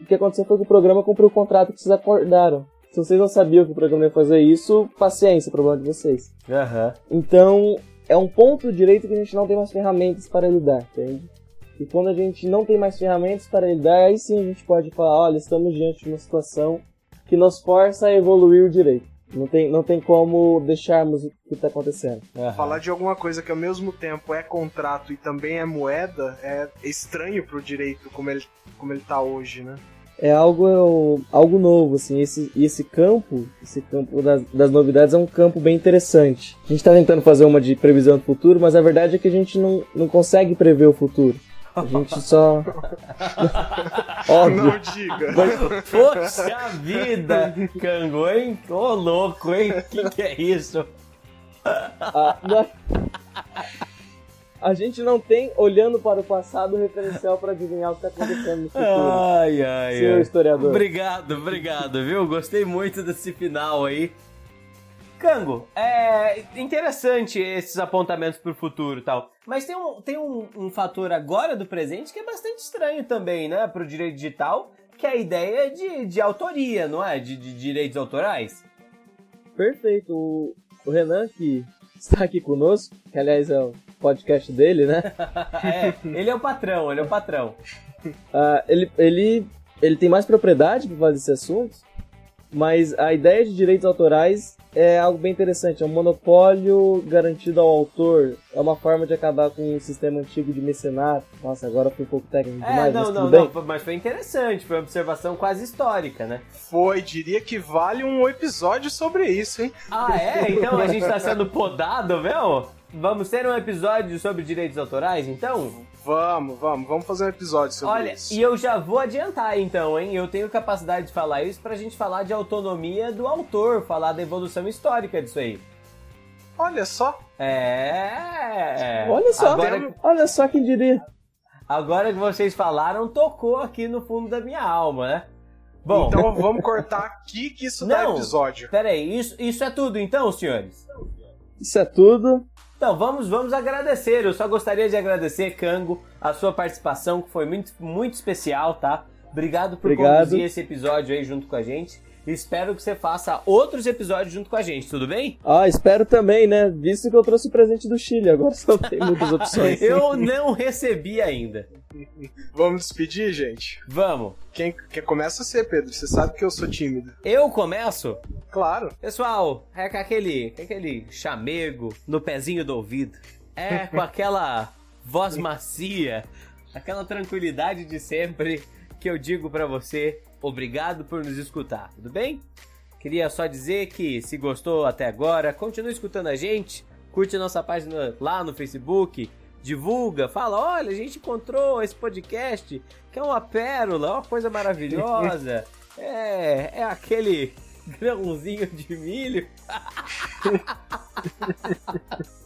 o que aconteceu foi que o programa cumpriu o contrato que vocês acordaram. Se vocês não sabiam que o programa ia fazer isso, paciência, problema de vocês. Aham. Então, é um ponto direito que a gente não tem mais ferramentas para lidar, entende? E quando a gente não tem mais ferramentas para lidar, aí sim a gente pode falar, olha, estamos diante de uma situação que nos força a evoluir o direito. Não tem, não tem como deixarmos o que está acontecendo. aham. Falar de alguma coisa que ao mesmo tempo é contrato e também é moeda é estranho pro direito como ele, como ele tá hoje, né? É algo, algo novo, assim, esse, e esse campo, esse campo das, das novidades é um campo bem interessante. A gente está tentando fazer uma de previsão do futuro, mas a verdade é que a gente não, não consegue prever o futuro. A gente só... Óbvio. Não diga. Poxa vida, Cango, hein? Ô louco, hein? Que que é isso? A, na- a gente não tem, olhando para o passado, referencial para adivinhar o que está acontecendo no futuro. Ai, ai, Senhor ai. historiador. Obrigado, obrigado, viu? Gostei muito desse final aí. Cango, é interessante esses apontamentos pro futuro e tal. Mas tem, um, tem um, um fator agora do presente que é bastante estranho também, né? Pro direito digital, que é a ideia de, de autoria, não é? De, de direitos autorais. Perfeito. O, o Renan, que está aqui conosco, que aliás é o podcast dele, né? É, ele é o patrão, ele é o patrão. Ah, ele, ele, ele tem mais propriedade para falar desse assunto, mas a ideia de direitos autorais é algo bem interessante. É um monopólio garantido ao autor. É uma forma de acabar com o sistema antigo de mecenato. Nossa, agora foi um pouco técnico É, demais, não, mas não, tudo bem. não, mas foi interessante, foi uma observação quase histórica, né? Foi, diria que vale um episódio sobre isso, hein? Ah, é? Então a gente tá sendo podado, viu? Vamos ter um episódio sobre direitos autorais, então? Vamos, vamos, vamos fazer um episódio sobre Olha, isso. e eu já vou adiantar então, hein? Eu tenho capacidade de falar isso pra gente falar de autonomia do autor, falar da evolução histórica disso aí. Olha só, É. Olha só, Agora, olha só quem diria. agora que vocês falaram, tocou aqui no fundo da minha alma, né? Bom, então vamos cortar aqui que isso dá Não. episódio. peraí, isso, isso é tudo então, senhores? Isso é tudo. Então, vamos, vamos agradecer. Eu só gostaria de agradecer, Cango, a sua participação, que foi muito, muito especial, tá? Obrigado por Obrigado. conduzir esse episódio aí junto com a gente. Espero que você faça outros episódios junto com a gente, tudo bem? Ah, espero também, né? Visto que eu trouxe o presente do Chile, agora só tem muitas opções. Eu não recebi ainda. Vamos despedir, gente? Vamos. Quem quer começa a ser, Pedro? Você sabe que eu sou tímido. Eu começo? Claro. Pessoal, é com aquele, aquele chamego no pezinho do ouvido. É com aquela voz macia, aquela tranquilidade de sempre que eu digo pra você, obrigado por nos escutar, tudo bem? Queria só dizer que se gostou até agora, continue escutando a gente, curte a nossa página lá no Facebook, divulga, fala, olha, a gente encontrou esse podcast, que é uma pérola, uma coisa maravilhosa. É, é aquele grãozinho de milho.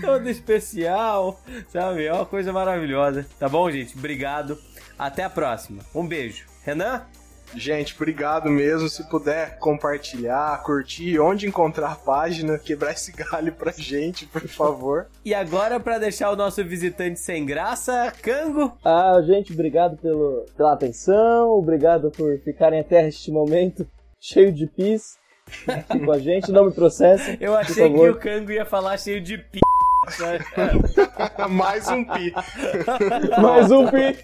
Todo especial, sabe? É uma coisa maravilhosa. Tá bom, gente? Obrigado. Até a próxima. Um beijo. Renan? Gente, obrigado mesmo. Se puder compartilhar, curtir, onde encontrar a página, quebrar esse galho pra gente, por favor. E agora, pra deixar o nosso visitante sem graça, Cango. Ah, gente, obrigado pelo, pela atenção, obrigado por ficarem até este momento cheio de pis aqui com a gente. Não me processem. Eu por achei que o Cango ia falar cheio de p. Mais um pi. Mais um pi.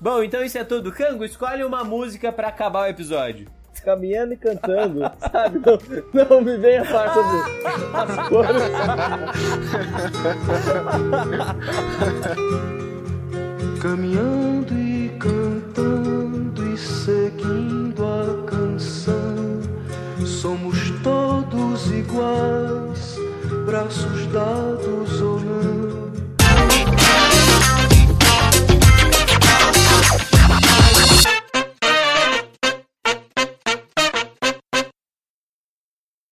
Bom, então isso é tudo. Cango, escolhe uma música pra acabar o episódio. Caminhando e cantando, sabe? Não, não me venha falar sobre as cores. Caminhando seguindo a canção. Somos todos iguais, braços dados.